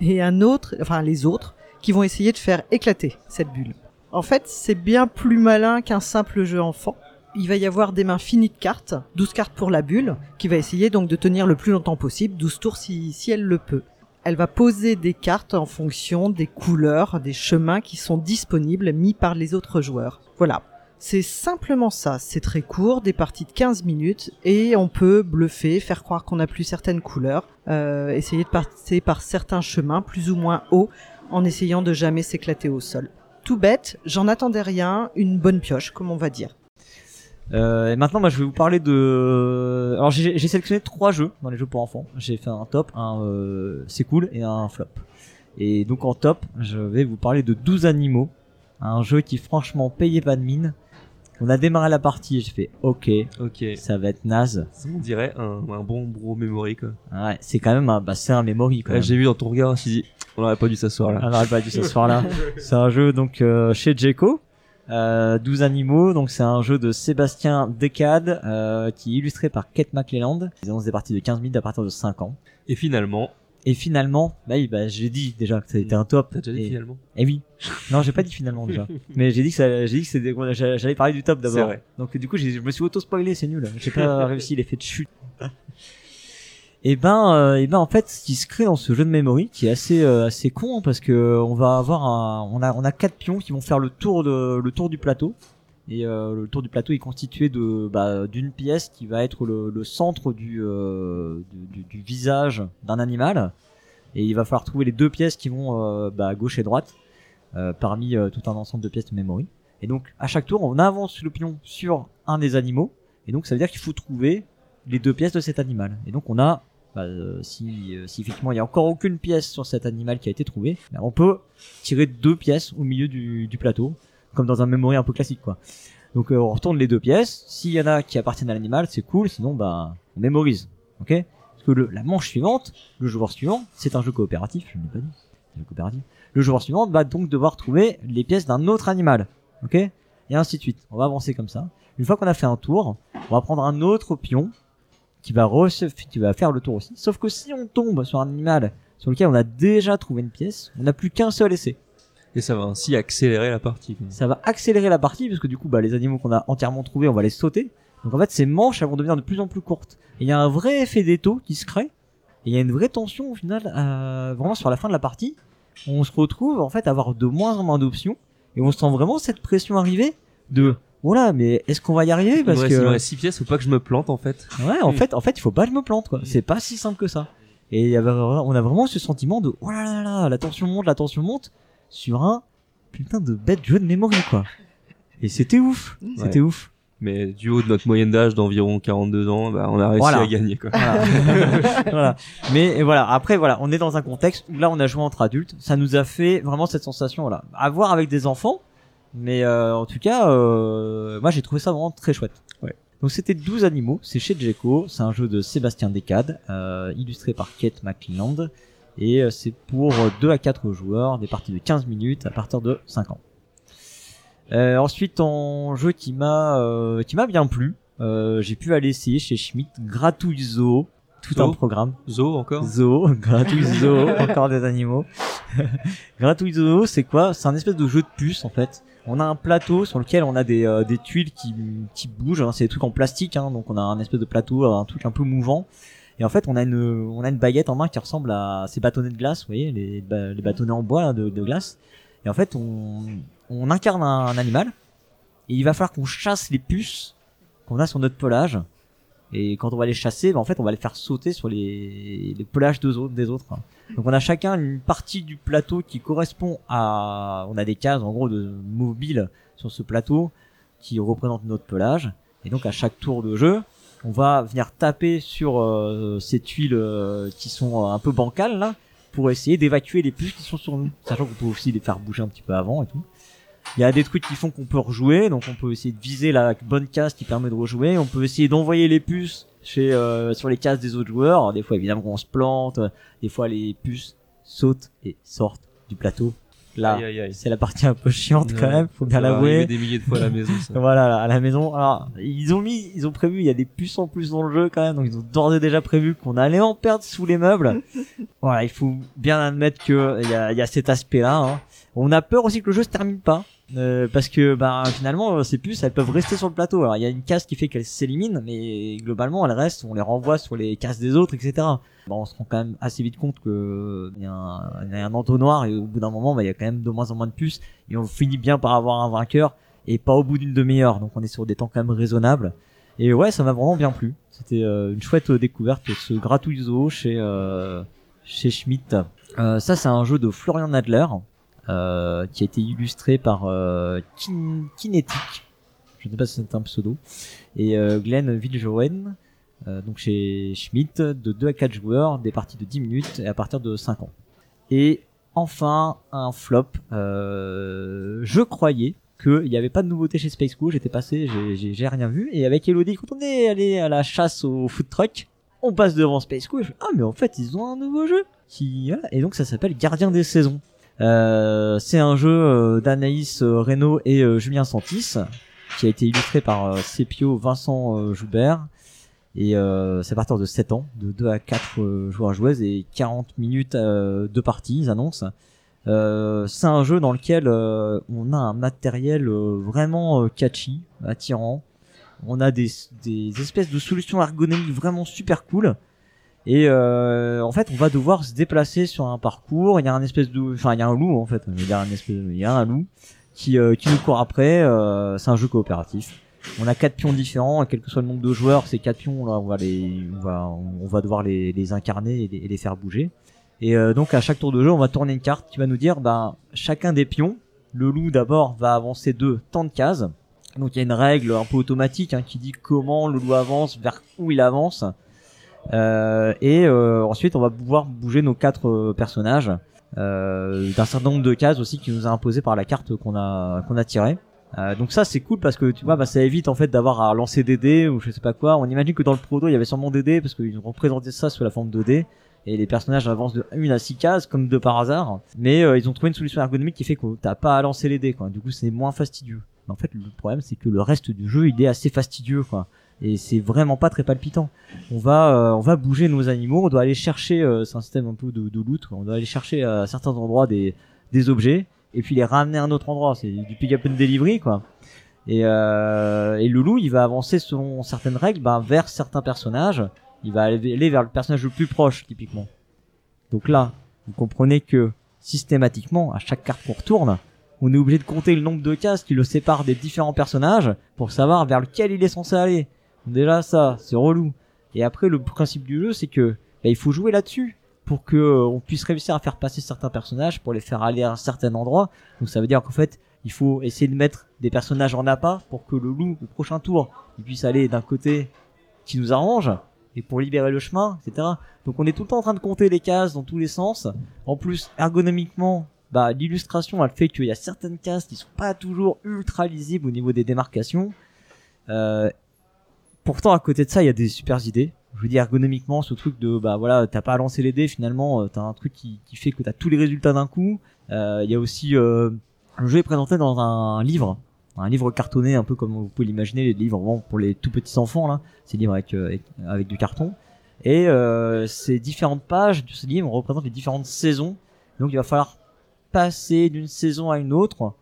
et un autre, enfin les autres, qui vont essayer de faire éclater cette bulle. En fait, c'est bien plus malin qu'un simple jeu enfant. Il va y avoir des mains finies de cartes, 12 cartes pour la bulle, qui va essayer donc de tenir le plus longtemps possible, 12 tours si, si elle le peut. Elle va poser des cartes en fonction des couleurs, des chemins qui sont disponibles mis par les autres joueurs. Voilà. C'est simplement ça, c'est très court, des parties de 15 minutes, et on peut bluffer, faire croire qu'on n'a plus certaines couleurs, euh, essayer de passer par certains chemins plus ou moins hauts, en essayant de jamais s'éclater au sol. Tout bête, j'en attendais rien, une bonne pioche, comme on va dire. Euh, et maintenant, moi, je vais vous parler de. Alors, j'ai sélectionné trois jeux dans les jeux pour enfants. J'ai fait un top, un euh, c'est cool et un flop. Et donc en top, je vais vous parler de 12 animaux, un jeu qui franchement payait pas de mine. On a démarré la partie et j'ai fait OK, Ok. ça va être naze. Ça, on dirait un, un bon gros memory quoi. Ouais, c'est quand même un, bah, c'est un memory Ouais, même. J'ai vu dans ton regard, je me suis dit, on aurait pas dû s'asseoir là. On n'aurait pas dû ce soir-là. c'est un jeu donc euh, chez Jeco. Euh, 12 animaux, donc c'est un jeu de Sébastien Decade euh, qui est illustré par Kate McLelland. Ils annoncent des parties de 15 minutes à partir de 5 ans. Et finalement, Et finalement, bah oui, bah j'ai dit déjà que c'était un top. t'as déjà dit Et, finalement eh oui. Non, j'ai pas dit finalement déjà. Mais j'ai dit que ça, j'ai dit que c'était, j'allais parler du top C'est d'abord. vrai. Donc du coup, je me suis auto spoilé, c'est nul. J'ai pas réussi l'effet de chute. Et ben, euh, et ben en fait, ce qui se crée dans ce jeu de memory, qui est assez euh, assez con, hein, parce que on va avoir un, on a on a quatre pions qui vont faire le tour de le tour du plateau. Et euh, le tour du plateau est constitué de bah, d'une pièce qui va être le, centre du, euh, du, du- visage d'un animal. Et il va falloir trouver les deux pièces qui vont euh, bah, gauche et droite euh, parmi tout un ensemble de pièces de memory. Et donc à chaque tour, on avance le pion sur un des animaux. Et donc ça veut dire qu'il faut trouver les deux pièces de cet animal. Et donc on a, bah, si, si effectivement il y a encore aucune pièce sur cet animal qui a été trouvée, on peut tirer deux pièces au milieu du plateau, comme dans un memory un peu classique quoi. Donc euh, on retourne les deux pièces. S'il y en a qui appartiennent à l'animal, c'est cool. Sinon bah on mémorise, ok? Parce que la manche suivante, le joueur suivant, c'est un jeu coopératif. Je ne l'ai pas dit. Coopératif. Le joueur suivant va donc devoir trouver les pièces d'un autre animal, ok? Et ainsi de suite. On va avancer comme ça. Une fois qu'on a fait un tour, on va prendre un autre pion qui va, qui va faire le tour aussi. Sauf que si on tombe sur un animal sur lequel on a déjà trouvé une pièce, on n'a plus qu'un seul essai. Et ça va ainsi accélérer la partie. Ça va accélérer la partie parce que du coup, bah, les animaux qu'on a entièrement trouvés, on va les sauter. Donc en fait, ces manches, elles vont devenir de plus en plus courtes. Et il y a un vrai effet d'étau qui se crée. Et il y a une vraie tension au final, euh, vraiment sur la fin de la partie. On se retrouve en fait à avoir de moins en moins d'options. Et on sent vraiment cette pression arriver de, voilà, mais est-ce qu'on va y arriver? Il parce il que reste six pièces, faut pas que je me plante en fait. Ouais, en fait, en fait, il faut pas que je me plante, quoi. C'est pas si simple que ça. Et il y avait, on a vraiment ce sentiment de, oh là là là, la tension monte, la tension monte, sur un putain de bête jeu de mémoire, quoi. Et c'était ouf. C'était ouf. Mais du haut de notre moyenne d'âge d'environ 42 ans, bah, on a réussi Voilà. à gagner quoi. Voilà. voilà. Mais voilà. Après, voilà, on est dans un contexte où là, on a joué entre adultes. Ça nous a fait vraiment cette sensation, voilà, à voir avec des enfants. Mais euh, en tout cas, euh, moi, j'ai trouvé ça vraiment très chouette. Ouais. Donc c'était 12 animaux, c'est chez Jeco, c'est un jeu de Sébastien Decade, euh, illustré par Kate McLeland, et euh, c'est pour 2 à 4 joueurs, des parties de 15 minutes à partir de 5 ans. Euh, ensuite, en jeu qui m'a euh, qui m'a bien plu, euh, j'ai pu aller essayer chez Schmidt Gratouille Zoo, tout Zoo un programme. Zo encore Zoo, Gratouille Zoo, encore des animaux. Gratouille Zoo, c'est quoi? C'est un espèce de jeu de puce en fait. On a un plateau sur lequel on a des, euh, des tuiles qui, qui bougent. hein. C'est des trucs en plastique, hein, donc on a un espèce de plateau, un truc un peu mouvant. Et en fait, on a une, on a une baguette en main qui ressemble à ces bâtonnets de glace, vous voyez, les, bâtonnets en bois de, de glace. Et en fait, on, on incarne un, animal. Et il va falloir qu'on chasse les puces qu'on a sur notre pelage Et quand on va les chasser, bah, en fait, on va les faire sauter sur les, les pelages des autres, des autres. Donc on a chacun une partie du plateau qui correspond à, on a des cases en gros de mobiles sur ce plateau qui représentent notre pelage. Et donc à chaque tour de jeu, on va venir taper sur euh, ces tuiles euh, qui sont un peu bancales là pour essayer d'évacuer les puces qui sont sur nous. Sachant qu'on peut aussi les faire bouger un petit peu avant et tout. Il y a des trucs qui font qu'on peut rejouer, donc on peut essayer de viser la bonne case qui permet de rejouer. On peut essayer d'envoyer les puces chez euh, sur les cases des autres joueurs. Des fois évidemment on se plante, des fois les puces sautent et sortent du plateau. Là, c'est la partie un peu chiante quand même, faut bien l'avouer. des milliers de fois à la maison, ça. voilà, à la maison. Alors, ils ont mis, ils ont prévu, il y a des puces en plus dans le jeu quand même, donc ils ont d'ores et déjà prévu qu'on allait en perdre sous les meubles. voilà, il faut bien admettre que il y a, il y a cet aspect-là. hein. On a peur aussi que le jeu se termine pas. Euh, parce que bah finalement euh, ces puces elles peuvent rester sur le plateau. Alors il y a une case qui fait qu'elles s'éliminent mais globalement elles restent on les renvoie sur les cases des autres etc bon, on se rend quand même assez vite compte que il y, y a un entonnoir et au bout d'un moment bah, il y a quand même de moins en moins de puces et on finit bien par avoir un vainqueur et pas au bout d'une demi-heure. Donc on est sur des temps quand même raisonnables. Et ouais ça m'a vraiment bien plu. C'était euh, une chouette découverte ce gratouille zoo chez euh, chez Schmidt Euh, ça c'est un jeu de Florian Nadler euh, qui a été illustré par euh, Kin- Kinetic. Je ne sais pas si c'est un pseudo. Et euh, Glenn Viljoen euh, donc chez Schmidt de 2 à 4 joueurs des parties de 10 minutes et à partir de 5 ans. Et enfin un flop je croyais qu'il n'y avait pas de nouveauté chez Space Cool. J'étais passé j'ai- rien vu. Et avec Elodie quand on est allé à la chasse au food truck on passe devant Space Cool. Je fais, ah mais en fait ils ont un nouveau jeu. Et donc ça s'appelle Gardien des saisons c'est un jeu euh, d'Anaïs euh, Reynaud et euh, Julien Santis qui a été illustré par euh, Sepio Vincent euh, Joubert. Et euh, c'est à partir de 7 ans de 2 à 4 euh, joueurs joueuses et 40 minutes euh, de partie ils annoncent. Euh, c'est un jeu dans lequel euh, on a un matériel euh, vraiment euh, catchy attirant. On a des, des espèces de solutions ergonomiques vraiment super cool et euh, en fait, on va devoir se déplacer sur un parcours. Il y a un espèce de, enfin, il y a un loup en fait. Il y a un espèce, il y a un loup qui euh, qui nous court après. Euh, c'est un jeu coopératif. On a quatre pions différents, quel que soit le nombre de joueurs, ces quatre pions là, on va les, on va, on va devoir les, les incarner et les, et les faire bouger. Et euh, donc à chaque tour de jeu, on va tourner une carte qui va nous dire, ben chacun des pions, le loup d'abord va avancer de tant de cases. Donc il y a une règle un peu automatique hein, qui dit comment le loup avance, vers où il avance. Euh, et euh, ensuite, on va pouvoir bouger nos quatre euh, personnages d'un certain nombre de cases aussi qui nous a imposé par la carte qu'on a qu'on a tirée. Euh, donc ça c'est cool parce que tu vois bah, ça évite en fait d'avoir à lancer des dés ou je sais pas quoi. On imagine que dans le proto il y avait sûrement des dés parce qu'ils ont représenté ça sous la forme de dés et les personnages avancent de une à six cases comme de par hasard. Mais euh, ils ont trouvé une solution ergonomique qui fait que t'as pas à lancer les dés quoi. Du coup c'est moins fastidieux. Mais en fait le problème c'est que le reste du jeu il est assez fastidieux quoi. Et c'est vraiment pas très palpitant. On va euh, on va bouger nos animaux, on doit aller chercher euh, c'est un système un peu de, de loot, quoi. on doit aller chercher à certains endroits des des objets et puis les ramener à un autre endroit, c'est du pick up and delivery quoi. Et, euh, et le loup, il va avancer selon certaines règles bah, vers certains personnages. Il va aller vers le personnage le plus proche, typiquement. Donc là, vous comprenez que systématiquement, à chaque carte qu'on retourne, on est obligé de compter le nombre de cases qui le séparent des différents personnages pour savoir vers lequel il est censé aller. Déjà ça, c'est relou. Et après, le principe du jeu, c'est que bah, il faut jouer là-dessus pour que euh, on puisse réussir à faire passer certains personnages pour les faire aller à un certain endroit. Donc ça veut dire qu'en fait, il faut essayer de mettre des personnages en appât pour que le loup, au prochain tour, il puisse aller d'un côté qui nous arrange et pour libérer le chemin, etc. Donc on est tout le temps en train de compter les cases dans tous les sens. En plus, ergonomiquement, bah, l'illustration, elle fait qu'il y a certaines cases qui sont pas toujours ultra lisibles au niveau des démarcations. Euh, pourtant, à côté de ça, il y a des super idées. Je veux dire, ergonomiquement, ce truc de, bah voilà, t'as pas à lancer les dés, finalement, euh, t'as un truc qui, qui fait que t'as tous les résultats d'un coup. Euh, Il y a aussi, euh, le jeu est présenté dans un livre, un livre cartonné, un peu comme vous pouvez l'imaginer, les livres vraiment pour les tout petits enfants là. C'est livre avec, avec du carton. Et ces différentes pages de ce livre représentent les différentes saisons. Donc il va falloir passer d'une saison à une autre.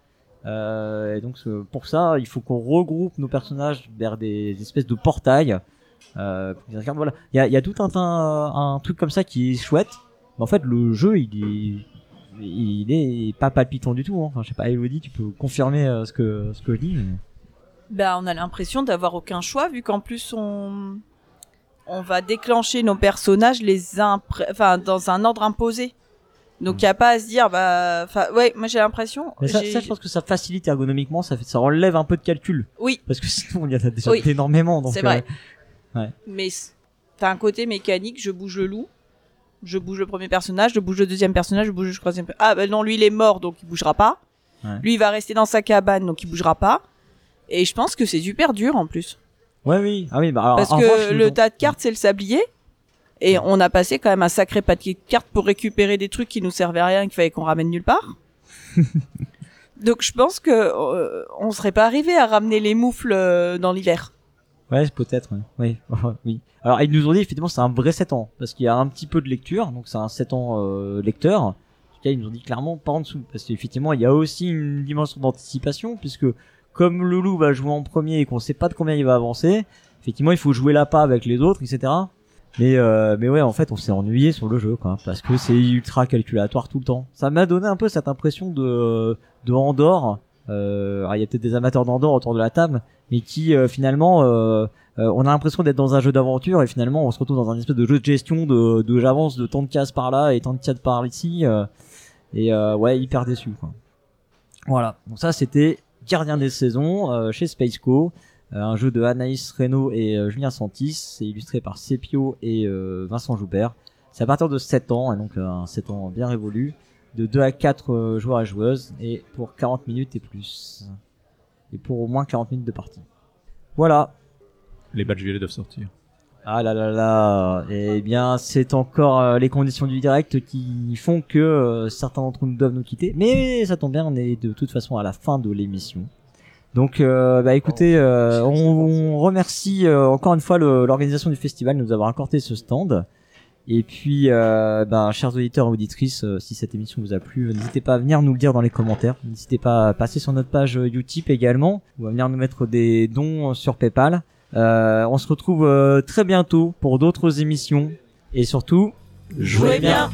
Euh, et donc pour ça, il faut qu'on regroupe nos personnages vers des espèces de portails. Euh, voilà, il y a, tout un, truc comme ça qui est chouette. Mais en fait, le jeu, il est il pas palpitant du tout. hein. Enfin, je sais pas, Elodie, tu peux confirmer euh, ce que ce que je dis. Bah, on a l'impression d'avoir aucun choix vu qu'en plus on on va déclencher nos personnages les impré- enfin dans un ordre imposé. Donc il y a pas à se dire bah enfin ouais, moi j'ai l'impression Mais ça, je pense que ça facilite ergonomiquement, ça fait, ça enlève un peu de calcul. Oui. Parce que sinon, il y en a déjà Oui. énormément. donc, C'est vrai. euh, ouais. mais t'as un côté mécanique, je bouge le loup, je bouge le premier personnage, je bouge le deuxième personnage, je bouge le troisième. Ah ben non, lui il est mort donc il bougera pas. Ouais. Lui il va rester dans sa cabane donc il bougera pas. Et je pense que c'est super dur en plus. Ouais, oui. Ah oui, bah, alors, Parce que revanche, le tas de cartes, c'est le sablier. Et on a passé quand même un sacré paquet de cartes pour récupérer des trucs qui nous servaient à rien et qu'il fallait qu'on ramène nulle part. Donc je pense que euh, on serait pas arrivé à ramener les moufles euh, dans l'hiver. Ouais, peut-être, ouais. oui. oui. Alors, ils nous ont dit, effectivement, c'est un vrai 7 ans. Parce qu'il y a un petit peu de lecture, donc c'est un 7 ans euh, lecteur. En tout cas, ils nous ont dit clairement pas en dessous. Parce qu'effectivement, il y a aussi une dimension d'anticipation, puisque comme le loup va jouer en premier et qu'on sait pas de combien il va avancer, effectivement, il faut jouer la pas avec les autres, etc. Mais, euh, mais ouais, en fait, on s'est ennuyé sur le jeu, quoi. Parce que c'est ultra calculatoire tout le temps. Ça m'a donné un peu cette impression de, de Andorre. Euh, il y a peut-être des amateurs d'Andorre autour de la table, mais qui euh, finalement euh, euh, on a l'impression d'être dans un jeu d'aventure et finalement on se retrouve dans un espèce de jeu de gestion de, de j'avance de tant de cases par là et tant de cases par ici euh, et euh, ouais hyper déçu quoi. Voilà donc ça c'était Gardien des saisons chez Spaceco un jeu de Anaïs Reynaud et euh, Julien Santis. C'est illustré par Sepio et euh, Vincent Joubert. C'est à partir de 7 ans et donc euh, un 7 ans bien révolu de 2 à 4 euh, joueurs et joueuses et pour 40 minutes et plus. Et pour au moins 40 minutes de partie. Voilà. Les badges violets doivent sortir. ah là là là, eh bien c'est encore euh, les conditions du direct qui font que euh, certains d'entre nous doivent nous quitter, mais ça tombe bien, on est de toute façon à la fin de l'émission. Donc euh, bah écoutez, euh, on, on remercie euh, encore une fois le- l'organisation du festival de nous avoir accordé ce stand. Et puis, euh, ben, chers auditeurs et auditrices, euh, si cette émission vous a plu, n'hésitez pas à venir nous le dire dans les commentaires. N'hésitez pas à passer sur notre page euh, Utip également, ou à venir nous mettre des dons sur PayPal. Euh, on se retrouve euh, très bientôt pour d'autres émissions. Et surtout, Jouez bien.